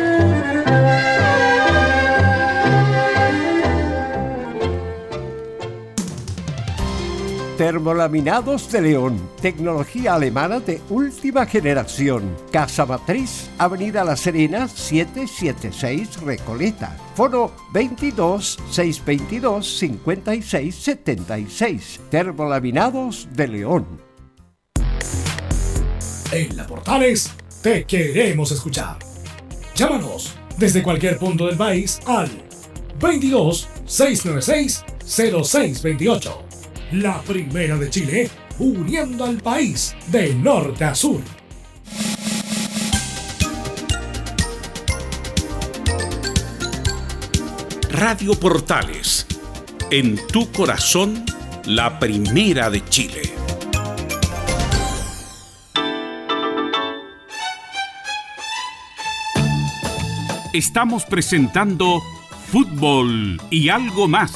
Termolaminados de León, tecnología alemana de última generación. Casa Matriz, Avenida La Serena, 776 Recoleta. Foro 22 622 56 76. Termolaminados de León. En la Portales te queremos escuchar. Llámanos desde cualquier punto del país al 22 696 0628 la primera de Chile, uniendo al país de norte a sur. Radio Portales, en tu corazón, la primera de Chile. Estamos presentando Fútbol y algo más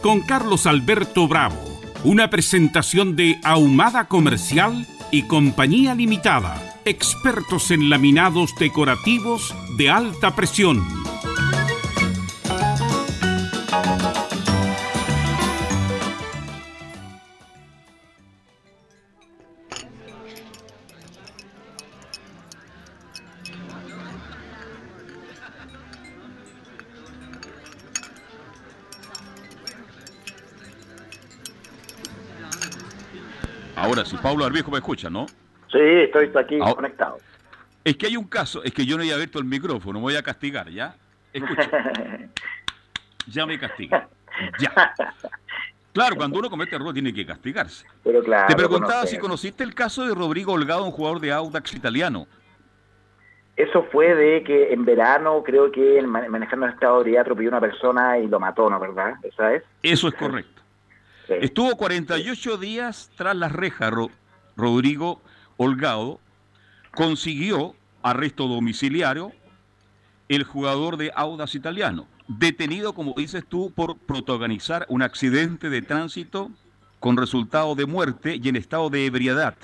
con Carlos Alberto Bravo una presentación de Ahumada Comercial y Compañía Limitada, expertos en laminados decorativos de alta presión. Pablo Arbijo me escucha, ¿no? Sí, estoy aquí conectado. Es que hay un caso, es que yo no he abierto el micrófono, me voy a castigar, ¿ya? Escucha. *laughs* ya me castiga. Ya. Claro, cuando uno comete error tiene que castigarse. Pero claro, Te preguntaba si conociste el caso de Rodrigo Holgado, un jugador de Audax italiano. Eso fue de que en verano, creo que manejando el estado de atropelló a una persona y lo mató, ¿no? ¿Verdad? ¿Esa es? Eso es correcto. Estuvo 48 días tras las rejas Rodrigo Holgado. Consiguió arresto domiciliario el jugador de Audas italiano, detenido, como dices tú, por protagonizar un accidente de tránsito con resultado de muerte y en estado de ebriedad.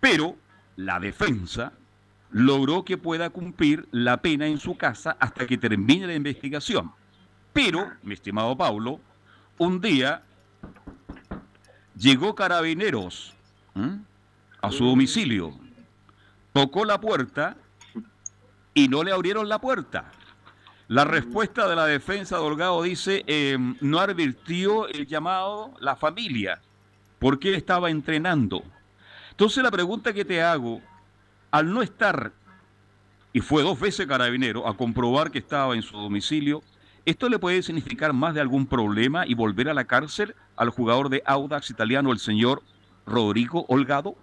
Pero la defensa logró que pueda cumplir la pena en su casa hasta que termine la investigación. Pero, mi estimado Paulo, un día llegó carabineros a su domicilio, tocó la puerta y no le abrieron la puerta. La respuesta de la defensa de Holgado dice, em, no advirtió el llamado la familia, porque él estaba entrenando. Entonces la pregunta que te hago, al no estar, y fue dos veces carabinero, a comprobar que estaba en su domicilio, ¿Esto le puede significar más de algún problema y volver a la cárcel al jugador de Audax italiano, el señor Rodrigo Holgado?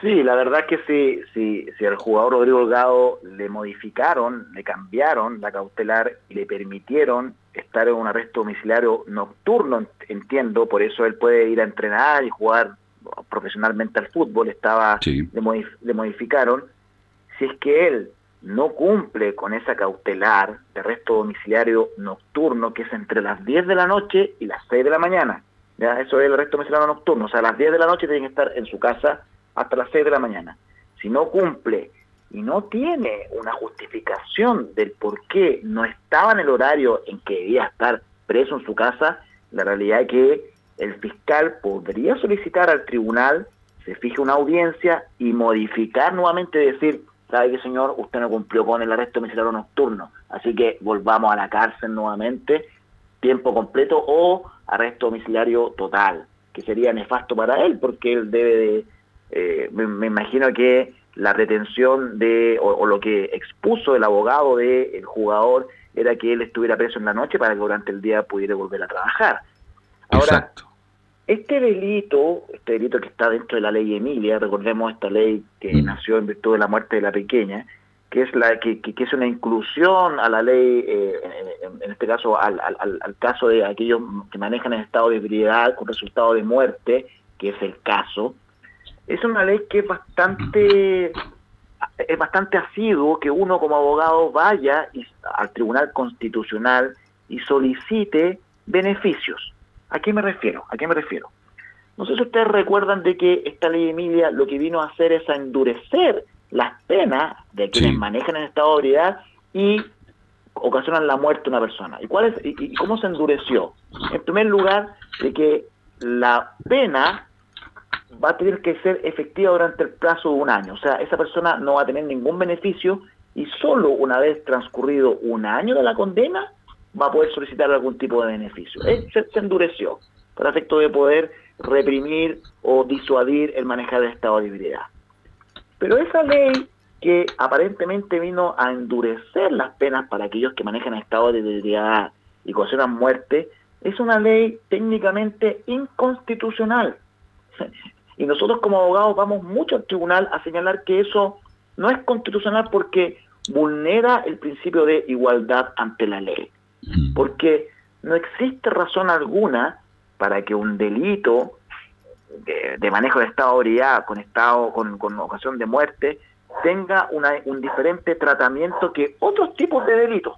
Sí, la verdad que si, si, si al jugador Rodrigo Holgado le modificaron, le cambiaron la cautelar y le permitieron estar en un arresto domiciliario nocturno, entiendo, por eso él puede ir a entrenar y jugar profesionalmente al fútbol, estaba, le modificaron. Si es que él no cumple con esa cautelar de arresto domiciliario nocturno, que es entre las 10 de la noche y las 6 de la mañana. Eso es el arresto domiciliario nocturno. O sea, a las 10 de la noche tiene que estar en su casa hasta las 6 de la mañana. Si no cumple y no tiene una justificación del por qué no estaba en el horario en que debía estar preso en su casa, la realidad es que el fiscal podría solicitar al tribunal, se fije una audiencia y modificar nuevamente, decir, sabe que señor, usted no cumplió con el arresto domiciliario nocturno, así que volvamos a la cárcel nuevamente, tiempo completo o arresto domiciliario total, que sería nefasto para él, porque él debe de, eh, me, imagino que la retención de, o, lo que expuso el abogado del jugador era que él estuviera preso en la noche para que durante el día pudiera volver a trabajar. Ahora, este delito, este delito que está dentro de la ley Emilia, recordemos esta ley que mm. nació en virtud de la muerte de la pequeña, que es la que, que, es una inclusión a la ley, eh, en, este caso al, al, caso de aquellos que manejan en estado de ebriedad con resultado de muerte, que es el caso, es una ley que es bastante es bastante asiduo que uno como abogado vaya al Tribunal Constitucional y solicite beneficios. ¿A qué me refiero? ¿A qué me refiero? No sé si ustedes recuerdan de que esta ley Emilia lo que vino a hacer es a endurecer las penas de quienes manejan en estado de ebriedad y ocasionan la muerte de una persona. ¿Y, cuál es, y, cómo se endureció? En primer lugar, de que la pena va a tener que ser efectiva durante el plazo de un año. O sea, esa persona no va a tener ningún beneficio y solo una vez transcurrido un año de la condena va a poder solicitar algún tipo de beneficio. Eh, se, endureció para efecto de poder reprimir o disuadir el manejar de estado de debilidad. Pero esa ley que aparentemente vino a endurecer las penas para aquellos que manejan estado de debilidad y causan muerte, es una ley técnicamente inconstitucional. *laughs* Y nosotros como abogados vamos mucho al tribunal a señalar que eso no es constitucional porque vulnera el principio de igualdad ante la ley. Porque no existe razón alguna para que un delito de, manejo de estado de ebriedad con, estado, con, con ocasión de muerte tenga un diferente tratamiento que otros tipos de delitos.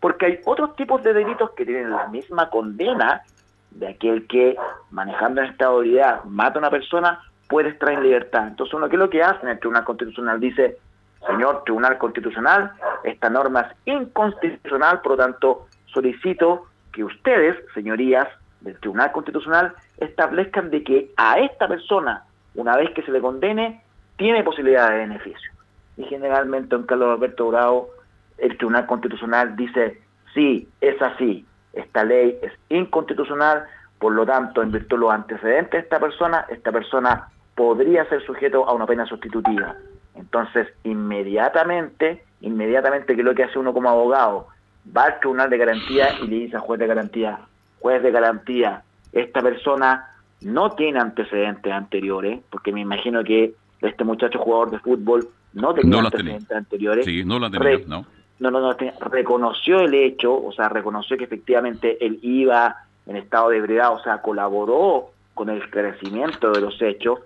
Porque hay otros tipos de delitos que tienen la misma condena de aquel que, manejando en estado de ebriedad, mata a una persona, puede estar en libertad. Entonces, uno, ¿qué es lo que hace en el Tribunal Constitucional? Dice, señor Tribunal Constitucional, esta norma es inconstitucional, por lo tanto, solicito que ustedes, señorías del Tribunal Constitucional, establezcan de que a esta persona, una vez que se le condene, tiene posibilidad de beneficio. Y generalmente, don Carlos Alberto Bravo, el Tribunal Constitucional dice, sí, es así, esta ley es inconstitucional, por lo tanto, en virtud de los antecedentes de esta persona, esta persona podría ser sujeto a una pena sustitutiva. Entonces, inmediatamente, inmediatamente que lo que hace uno como abogado, va al tribunal de garantía y le dice al juez de garantía, juez de garantía, esta persona no tiene antecedentes anteriores, porque me imagino que este muchacho jugador de fútbol no tenía antecedentes anteriores. Sí, no lo tenía, ¿no? No, no, no, reconoció el hecho, o sea, reconoció que efectivamente él iba en estado de ebriedad, o sea, colaboró con el esclarecimiento de los hechos,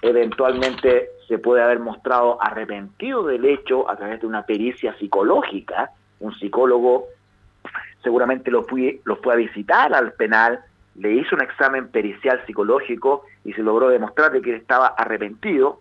eventualmente se puede haber mostrado arrepentido del hecho a través de una pericia psicológica, un psicólogo seguramente lo fue, lo a visitar al penal, le hizo un examen pericial psicológico y se logró demostrar de que estaba arrepentido.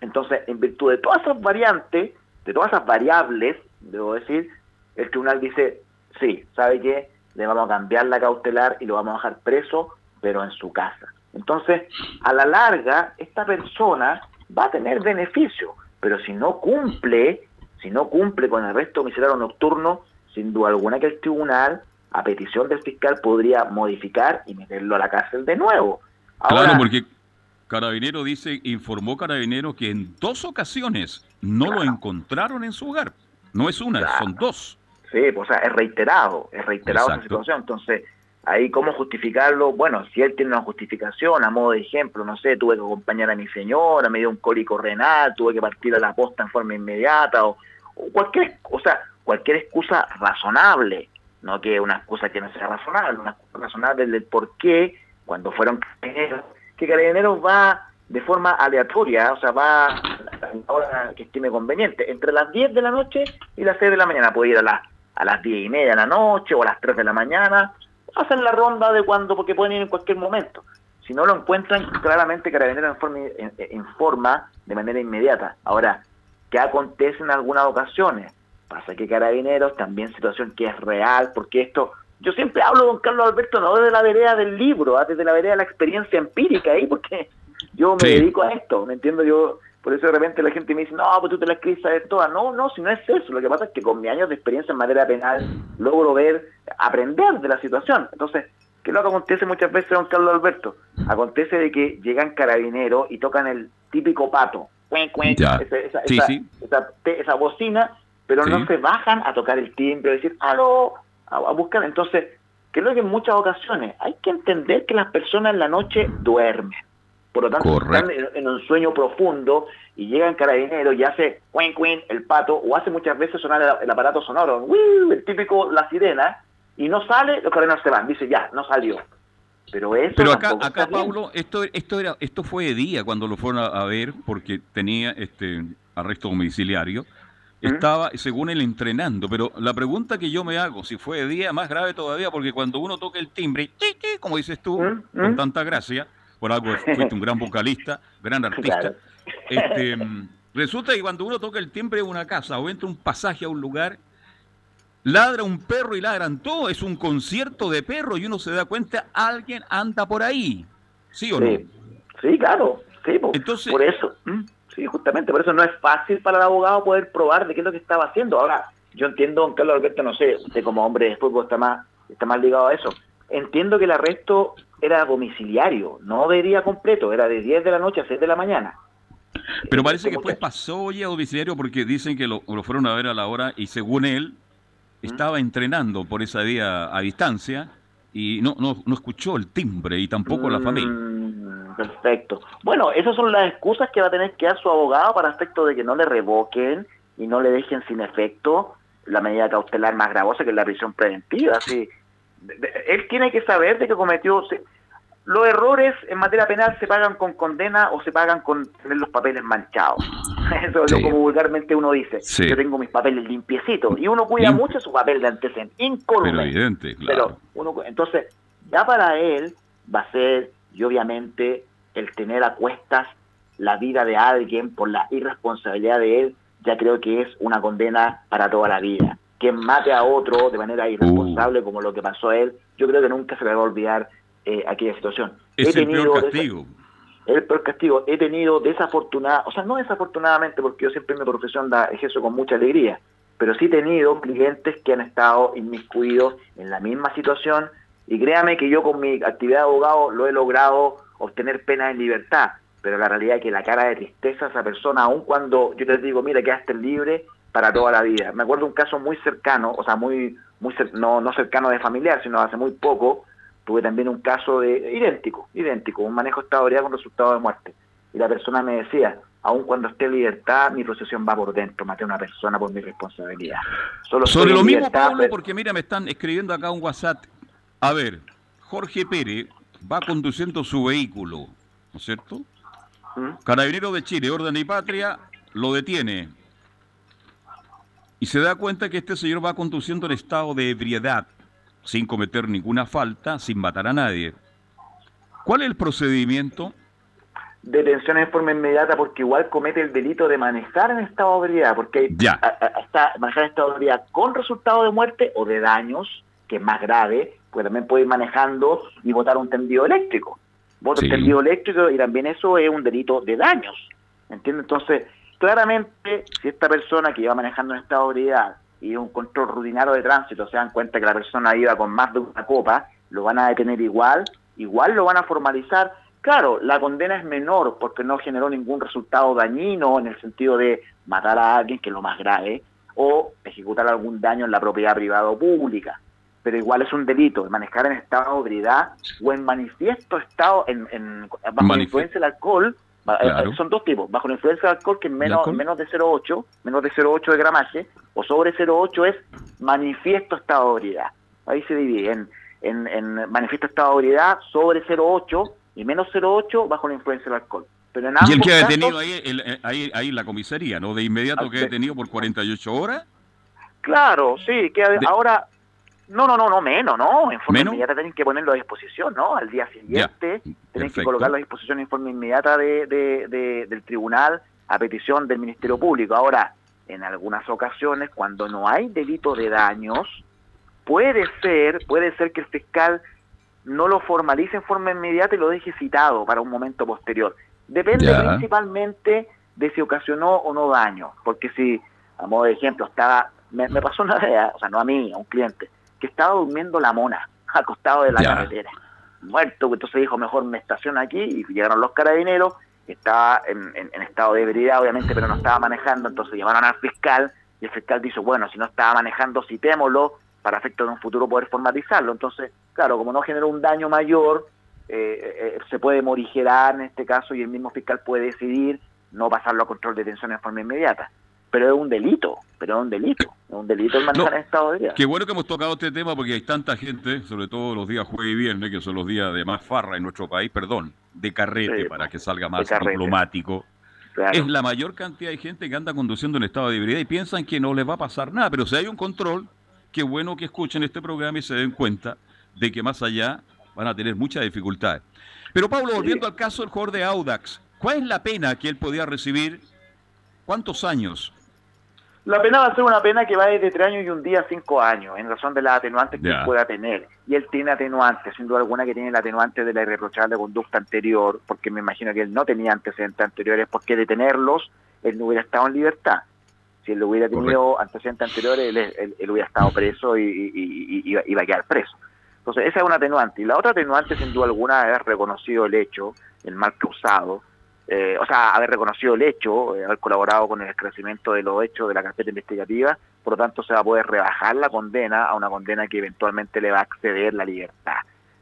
Entonces, en virtud de todas esas variantes, de todas esas variables, debo decir, el tribunal dice, sí, ¿sabe qué? Le vamos a cambiar la cautelar y lo vamos a dejar preso, pero en su casa. Entonces, a la larga, esta persona va a tener beneficio, pero si no cumple, si no cumple con el arresto domiciliario nocturno, sin duda alguna que el tribunal, a petición del fiscal, podría modificar y meterlo a la cárcel de nuevo. claro, porque Carabinero dice, informó Carabinero que en dos ocasiones no lo encontraron en su hogar. No es una, son dos. Sí, pues, o sea, es reiterado, es reiterado esa situación. Entonces, ahí cómo justificarlo, bueno, si él tiene una justificación, a modo de ejemplo, no sé, tuve que acompañar a mi señora, me dio un cólico renal, tuve que partir a la posta en forma inmediata, o, cualquier, o sea, cualquier excusa razonable, no que una excusa que no sea razonable, una excusa razonable del por qué, cuando fueron carabineros, que carabineros va de forma aleatoria, o sea, va a la hora que estime conveniente, entre las 10 de la noche y las 6 de la mañana, puede ir a las a las 10 y media de la noche o a las 3 de la mañana, hacen la ronda de cuando, porque pueden ir en cualquier momento. Si no lo encuentran, claramente Carabineros informa, de manera inmediata. Ahora, ¿qué acontece en algunas ocasiones? Pasa que Carabineros, también situación que es real, porque esto, yo siempre hablo con Carlos Alberto, no desde la vereda del libro, ¿ah? desde la vereda de la experiencia empírica ahí, porque yo me dedico a esto, ¿me entiendo? Yo por eso de repente la gente me dice, no, pues tú te la escribes de todas. No, no, si no es eso. Lo que pasa es que con mis años de experiencia en materia penal logro ver, aprender de la situación. Entonces, ¿qué es lo que acontece muchas veces, don Carlos Alberto? Acontece de que llegan carabineros y tocan el típico pato. esa, esa, bocina, pero no se bajan a tocar el timbre, a decir, aló, a, a buscar. Entonces, ¿qué es lo que en muchas ocasiones hay que entender que las personas en la noche duermen por lo tanto, están en, un sueño profundo y llegan carabineros y hace queen queen el pato, o hace muchas veces sonar el, aparato sonoro, el típico la sirena, y no sale, los carabineros se van, dice ya, no salió. Pero eso Pero acá, acá Pablo, esto, esto era, esto fue de día cuando lo fueron a, ver, porque tenía este arresto domiciliario. Estaba, según él, entrenando. Pero la pregunta que yo me hago, si fue día, más grave todavía, porque cuando uno toca el timbre, como dices tú, con tanta gracia, por algo fuiste un gran vocalista, gran *laughs* artista. Este, resulta que cuando uno toca el timbre de una casa o entra un pasaje a un lugar, ladra un perro y ladran todo, es un concierto de perros y uno se da cuenta, alguien anda por ahí. ¿Sí o no? Sí, claro, sí, Entonces, por eso, sí, justamente por eso no es fácil para el abogado poder probar de qué es lo que estaba haciendo. Ahora, yo entiendo, don Carlos Alberto, no sé, usted como hombre de fútbol está más, está más ligado a eso. Entiendo que el arresto era domiciliario, no de día completo, era de 10 de la noche a 6 de la mañana. Pero parece que después pasó hoy a domiciliario porque dicen que lo, fueron a ver a la hora y según él estaba entrenando por esa día a distancia y no, no, no escuchó el timbre y tampoco la familia. Mm, perfecto. Bueno, esas son las excusas que va a tener que dar su abogado para efecto de que no le revoquen y no le dejen sin efecto la medida cautelar más gravosa que es la prisión preventiva. Sí. Él tiene que saber de que cometió... Los errores en materia penal se pagan con condena o se pagan con tener los papeles manchados. *laughs* Eso es lo como vulgarmente uno dice. Yo tengo mis papeles limpiecitos y uno cuida mucho su papel de antecedente, incólume. Pero evidente, claro. uno, entonces, ya para él va a ser, y obviamente, el tener a cuestas la vida de alguien por la irresponsabilidad de él, ya creo que es una condena para toda la vida. Quien mate a otro de manera irresponsable, uh. como lo que pasó a él, yo creo que nunca se le va a olvidar eh, aquella situación. Es el peor castigo. el peor castigo. He tenido desafortunada, o sea, no desafortunadamente, porque yo siempre en mi profesión da ejerzo con mucha alegría, pero sí he tenido clientes que han estado inmiscuidos en la misma situación y créame que yo con mi actividad de abogado lo he logrado obtener pena en libertad, pero la realidad es que la cara de tristeza a esa persona, aun cuando yo les digo, mira, quedaste libre para toda la vida. Me acuerdo un caso muy cercano, o sea, muy, muy no, no cercano de familiar, sino hace muy poco, tuve también un caso de idéntico, idéntico, un manejo de estado con resultado de muerte. Y la persona me decía, aun cuando esté en libertad, mi procesión va por dentro, maté a una persona por mi responsabilidad. Solo Sobre lo mismo, Pablo, porque mira, me están escribiendo acá un WhatsApp. A ver, Jorge Pérez va conduciendo su vehículo, ¿no es cierto? ¿Mm? Carabinero de Chile, Orden y Patria, lo detiene. Y se da cuenta que este señor va conduciendo en estado de ebriedad sin cometer ninguna falta, sin matar a nadie. ¿Cuál es el procedimiento? Detención en forma inmediata porque igual comete el delito de manejar en estado de ebriedad, porque ya. está manejar en estado de ebriedad con resultado de muerte o de daños, que es más grave, pues también puede ir manejando y botar un tendido eléctrico. Bota un tendido eléctrico y también eso es un delito de daños. ¿Entiendes? Entonces, claramente, si esta persona que iba manejando en estado de ebriedad y un control rutinario de tránsito se dan cuenta que la persona iba con más de una copa, lo van a detener igual, igual lo van a formalizar. Claro, la condena es menor porque no generó ningún resultado dañino en el sentido de matar a alguien, que es lo más grave, o ejecutar algún daño en la propiedad privada o pública. Pero igual es un delito, manejar en estado de ebriedad o en manifiesto estado, en, en bajo la influencia del alcohol, eh, son dos tipos, bajo la influencia del alcohol que es menos, menos de 0,8, menos de 0,8 de gramaje, o sobre 0,8 es manifiesto estado de ebriedad. Ahí se divide en, en, manifiesto estado de ebriedad sobre 0,8 y menos 0,8 bajo la influencia del alcohol. Pero en ¿Y el que ha detenido ahí, eh, ahí, ahí la comisaría, no? De inmediato que ha detenido por 48 horas. Claro, sí, que ahora no, no, no, no, menos, ¿no? En forma inmediata tienen que ponerlo a disposición, ¿no? Al día siguiente tienen que colocarlo a disposición en forma inmediata de, de, del tribunal a petición del Ministerio Público. Ahora, en algunas ocasiones, cuando no hay delito de daños, puede ser, puede ser que el fiscal no lo formalice en forma inmediata y lo deje citado para un momento posterior. Depende principalmente de si ocasionó o no daño, porque si, a modo de ejemplo, estaba, me, me pasó una vez, o sea, no a mí, a un cliente, que estaba durmiendo la mona, *laughs* acostado de la carretera, muerto, entonces dijo, mejor me estaciono aquí, y llegaron los carabineros, estaba en, estado de ebriedad, obviamente, pero no estaba manejando, entonces llamaron al fiscal, y el fiscal dijo, bueno, si no estaba manejando, citémoslo, para efecto de un futuro poder formatizarlo. Entonces, claro, como no generó un daño mayor, eh, eh, se puede morigerar en este caso y el mismo fiscal puede decidir no pasarlo a control de detención en forma inmediata pero es un delito, pero es un delito, es un delito el manejar en estado de vida. Qué bueno que hemos tocado este tema porque hay tanta gente, sobre todo los días jueves y viernes, que son los días de más farra en nuestro país, perdón, de carrete, para que salga más diplomático. Es la mayor cantidad de gente que anda conduciendo en estado de ebriedad y piensan que no les va a pasar nada, pero si hay un control, qué bueno que escuchen este programa y se den cuenta de que más allá van a tener muchas dificultades. Pero Pablo, volviendo al caso del jugador de Audax, ¿cuál es la pena que él podía recibir? ¿Cuántos años? La pena va a ser una pena que va desde tres años y un día a cinco años, en razón de las atenuantes que pueda tener. Y él tiene atenuantes, sin duda alguna que tiene el atenuante de la irreprochable conducta anterior, porque me imagino que él no tenía antecedentes anteriores, porque de tenerlos, él no hubiera estado en libertad. Si él hubiera tenido antecedentes anteriores, él, hubiera estado preso y, iba a quedar preso. Entonces, esa es una atenuante. Y la otra atenuante, sin duda alguna, es haber reconocido el hecho, el mal causado, eh, o sea, haber reconocido el hecho, eh, haber colaborado con el esclarecimiento de los hechos de la carpeta investigativa, por lo tanto se va a poder rebajar la condena a una condena que eventualmente le va a acceder la libertad.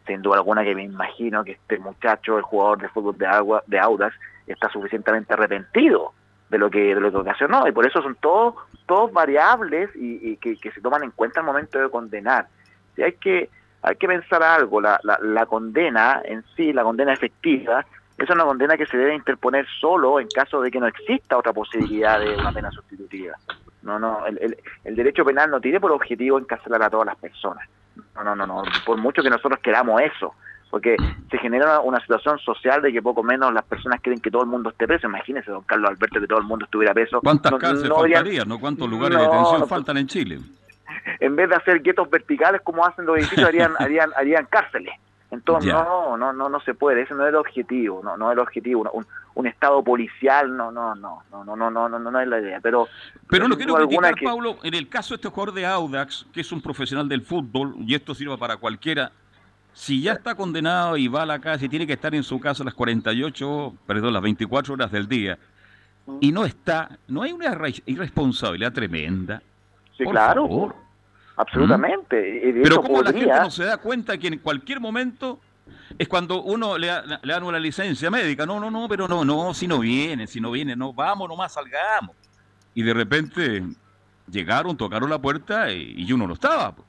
sin duda alguna que me imagino que este muchacho, el jugador de fútbol de, agua, de Audax, está suficientemente arrepentido de lo que de lo que ocasionó y por eso son todos todos variables y, que, se toman en cuenta al momento de condenar. Y hay que hay que pensar algo, la, la, la condena en sí, la condena efectiva, es una condena que se debe interponer solo en caso de que no exista otra posibilidad de una pena sustitutiva. No, no, el, el, derecho penal no tiene por objetivo encarcelar a todas las personas. No, no, no, no, por mucho que nosotros queramos eso, porque se genera una, situación social de que poco menos las personas quieren que todo el mundo esté preso. Imagínese, don Carlos Alberto, que todo el mundo estuviera preso. ¿Cuántas cárceles faltarían, no? ¿Cuántos lugares de detención faltan en Chile? En vez de hacer guetos verticales como hacen los edificios, harían, harían, harían cárceles. Entonces, no, no, no, no se puede, ese no es el objetivo, no, no es el objetivo, un, un estado policial, no, no, no, no, no, no, no, no, no es la idea, pero... Pero no quiero criticar, que... Pablo, en el caso de este jugador de Audax, que es un profesional del fútbol, y esto sirva para cualquiera, si ya está condenado y va a la casa y tiene que estar en su casa las 48, perdón, las 24 horas del día, y no está, no hay una irresponsabilidad tremenda. Sí, claro. Absolutamente. Pero como la gente no se da cuenta que en cualquier momento es cuando uno le, le dan una licencia médica. No, no, no, pero no, no, si no viene, si no viene, no, vamos nomás, salgamos. Y de repente llegaron, tocaron la puerta y, uno no estaba. Pues.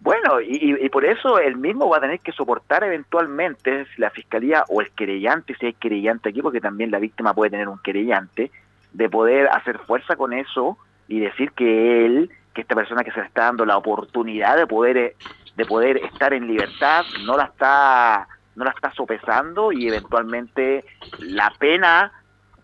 Bueno, y, por eso el mismo va a tener que soportar eventualmente la fiscalía o el querellante, si hay querellante aquí, porque también la víctima puede tener un querellante, de poder hacer fuerza con eso y decir que él que esta persona que se le está dando la oportunidad de poder de poder estar en libertad no la está no la está sopesando y eventualmente la pena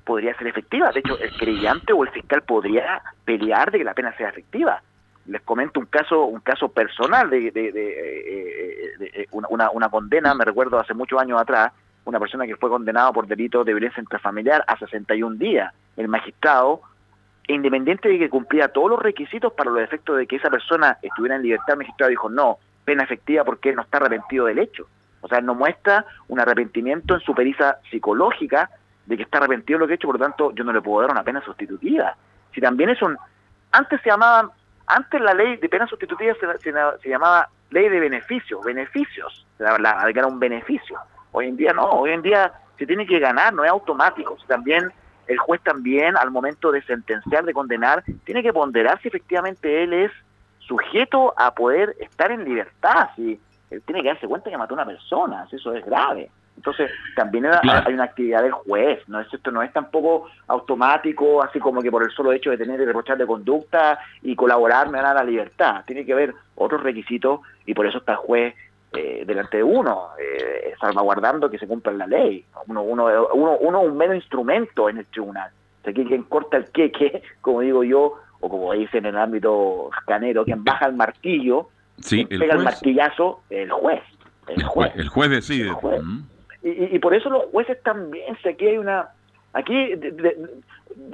podría ser efectiva. De hecho, el creyente o el fiscal podría pelear de que la pena sea efectiva. Les comento un caso un caso personal de, de, de, eh, una, una condena, me recuerdo hace muchos años atrás, una persona que fue condenada por delito de violencia intrafamiliar a 61 días. El magistrado independiente de que cumplía todos los requisitos para los efectos de que esa persona estuviera en libertad, el magistrado dijo no, pena efectiva porque no está arrepentido del hecho. O sea, no muestra un arrepentimiento en su pericia psicológica de que está arrepentido de lo que ha hecho, por lo tanto yo no le puedo dar una pena sustitutiva. Si también es un... Antes se llamaba, antes la ley de pena sustitutiva se, llamaba ley de beneficios, beneficios, la, la, era un beneficio. Hoy en día no, hoy en día se tiene que ganar, no es automático. También el juez también al momento de sentenciar, de condenar, tiene que ponderar si efectivamente él es sujeto a poder estar en libertad, si él tiene que darse cuenta que mató a una persona, si eso es grave. Entonces, también hay una actividad del juez, no es esto no es tampoco automático, así como que por el solo hecho de tener y reprochar de conducta y colaborar me da la libertad. Tiene que haber otros requisitos y por eso está el juez eh, delante de uno, eh, salvaguardando que se cumpla la ley. Uno, uno, uno, uno un mero instrumento en el tribunal. O sea, que quien corta el queque, *laughs* como digo yo, o como dicen en el ámbito canero, quien baja el martillo, sí, el pega el martillazo, el juez. El juez, el juez decide. Y, y, por eso los jueces también, si aquí hay una... Aquí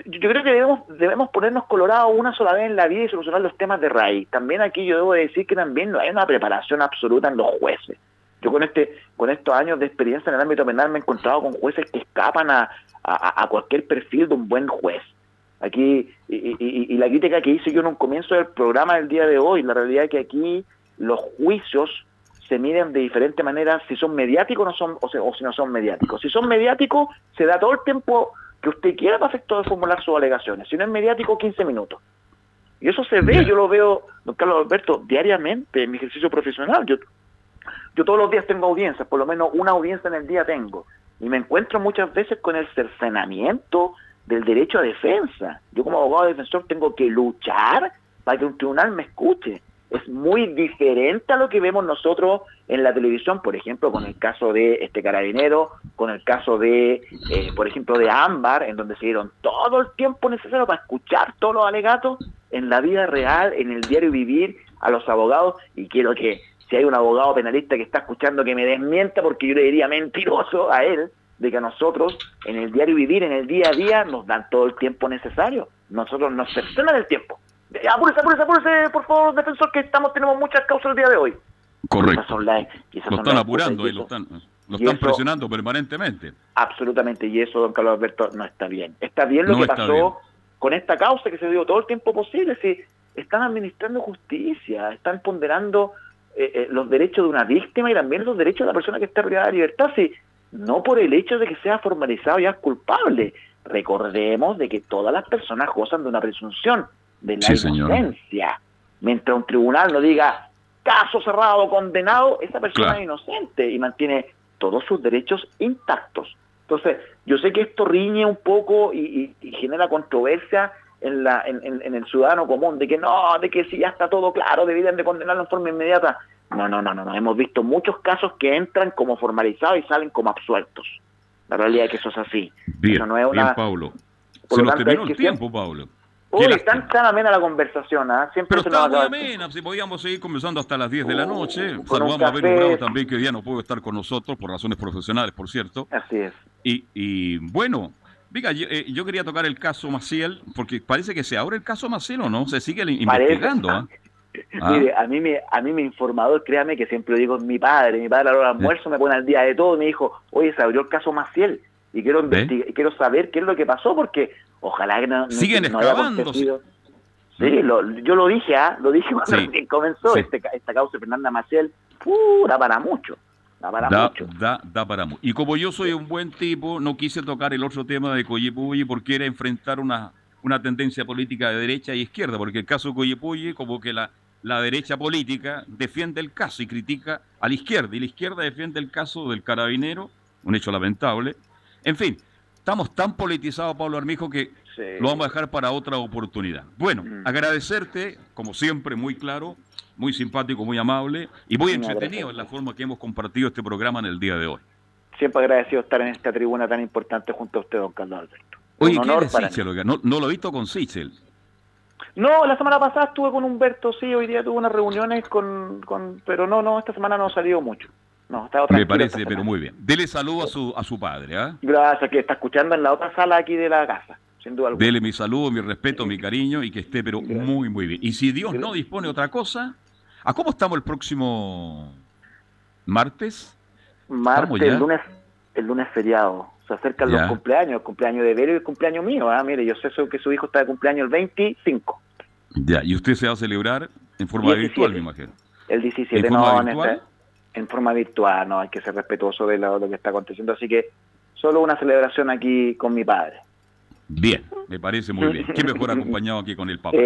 yo creo que debemos, debemos ponernos colorados una sola vez en la vida y solucionar los temas de raíz. También aquí yo debo decir que también no hay una preparación absoluta en los jueces. Yo con este con estos años de experiencia en el ámbito penal me he encontrado con jueces que escapan a, a, cualquier perfil de un buen juez. Aquí, y, la crítica que hice yo en un comienzo del programa del día de hoy, la realidad es que aquí los juicios se miden de diferente manera si son mediáticos no son, o, o si no son mediáticos. Si son mediáticos, se da todo el tiempo que usted quiera para efecto de formular sus alegaciones. Si no es mediático, 15 minutos. Y eso se ve, yo lo veo, don Carlos Alberto, diariamente en mi ejercicio profesional. Yo, yo todos los días tengo audiencias, por lo menos una audiencia en el día tengo. Y me encuentro muchas veces con el cercenamiento del derecho a defensa. Yo como abogado defensor tengo que luchar para que un tribunal me escuche es muy diferente a lo que vemos nosotros en la televisión, por ejemplo, con el caso de este carabinero, con el caso de, eh, por ejemplo, de Ámbar, en donde se dieron todo el tiempo necesario para escuchar todos los alegatos en la vida real, en el diario vivir a los abogados, y quiero que si hay un abogado penalista que está escuchando que me desmienta, porque yo le diría mentiroso a él, de que a nosotros en el diario vivir, en el día a día, nos dan todo el tiempo necesario. Nosotros nos cercenan el tiempo. Apúrese, apúrese, apúrese, por favor, defensor, que estamos tenemos muchas causas el día de hoy. Correcto. lo están apurando y lo están, lo están presionando permanentemente. Absolutamente, y eso, don Carlos Alberto, no está bien. Está bien lo que pasó con esta causa que se dio todo el tiempo posible. Si están administrando justicia, están ponderando eh, eh, los derechos de una víctima y también los derechos de la persona que está privada de libertad, si no por el hecho de que sea formalizado ya es culpable. Recordemos de que todas las personas gozan de una presunción de la inocencia. Mientras un tribunal no diga caso cerrado, condenado, esa persona es inocente y mantiene todos sus derechos intactos. Entonces, yo sé que esto riñe un poco y, genera controversia en, la, en, el ciudadano común, de que no, de que si ya está todo claro, deberían de condenarlo en forma inmediata. No, no, no, no, no. Hemos visto muchos casos que entran como formalizados y salen como absueltos. La realidad es que eso es así. Bien, no es una... bien Pablo. se nos terminó el tiempo, Pablo. Uy, tan, tan amena la conversación, ¿ah? Siempre Pero está muy amena, si podíamos seguir conversando hasta las 10 de la noche. Saludamos a Beno Bravo también, que hoy día no pudo estar con nosotros, por razones profesionales, por cierto. Así es. Y, y bueno, Venga, eh, yo, quería tocar el caso Maciel, porque parece que se abre el caso Maciel o no, se sigue investigando. ¿ah? *laughs* ¿ah? Mire, a mí, me, a mí mi informador, créame que siempre lo digo, mi padre, mi padre a la hora almuerzo me pone al día de todo y me dijo, oye, se abrió el caso Maciel y quiero quiero saber qué es lo que pasó porque ojalá que no, siguen excavando Sí, yo lo dije, ¿ah? lo dije cuando *laughs* comenzó este, esta causa de Fernanda Maciel, pura para mucho. Da para mucho. Da, para mucho. Y como yo soy un buen tipo, no quise tocar el otro tema de Coyipuyi porque era enfrentar una, una tendencia política de derecha y izquierda, porque el caso de Coyipuyi, como que la, la derecha política defiende el caso y critica a la izquierda, y la izquierda defiende el caso del carabinero, un hecho lamentable. En fin, estamos tan politizados, Pablo Armijo, que lo vamos a dejar para otra oportunidad. Bueno, mm. agradecerte, como siempre, muy claro, muy simpático, muy amable y muy entretenido en la forma que hemos compartido este programa en el día de hoy. Siempre agradecido estar en esta tribuna tan importante junto a usted, don Carlos Alberto. Oye, ¿quién es Sichel? No, no, lo he visto con Sichel. No, la semana pasada estuve con Humberto, sí, hoy día tuve unas reuniones con, con pero no, no, esta semana no ha salido mucho. No, está Me parece, pero muy bien. Dele saludo a su, a su padre. ¿ah? Gracias, que está escuchando en la otra sala aquí de la casa. Sin duda Dele mi saludo, mi respeto, mi cariño y que esté, pero muy, muy bien. Y si Dios no dispone otra cosa, ¿A cómo estamos el próximo martes? Martes, el lunes, el lunes feriado. Se acercan los cumpleaños, el cumpleaños de Vero y el cumpleaños mío. ¿ah? Mire, yo sé que su hijo está de cumpleaños el 25. Ya, y usted se va a celebrar en forma virtual, me imagino. El 17, ¿En no, en, forma virtual, no, hay que ser respetuoso de lo, que está aconteciendo. Así que solo una celebración aquí con mi padre. Bien, me parece muy bien. ¿Qué mejor *laughs* acompañado aquí con el papá?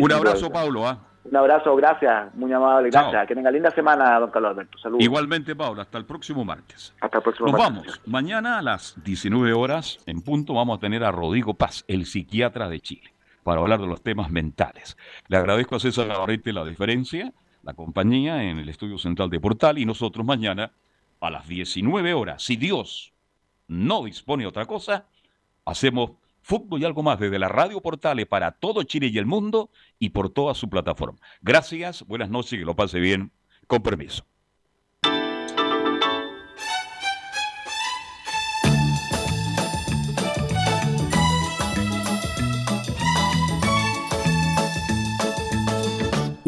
Un abrazo, Pablo. ¿ah? Un abrazo, gracias, muy amable, gracias. Que tenga linda semana, don Carlos Alberto. Saludos. Igualmente, Paula, hasta el próximo martes. Hasta el próximo Nos martes. vamos. Mañana a las 19 horas, en punto, vamos a tener a Rodrigo Paz, el psiquiatra de Chile, para hablar de los temas mentales. Le agradezco a César Navarrete la diferencia, la compañía en el estudio central de Portal, y nosotros mañana a las 19 horas, si Dios no dispone otra cosa, hacemos Fútbol y algo más desde la Radio Portales para todo Chile y el mundo y por toda su plataforma. Gracias, buenas noches que lo pase bien. Con permiso.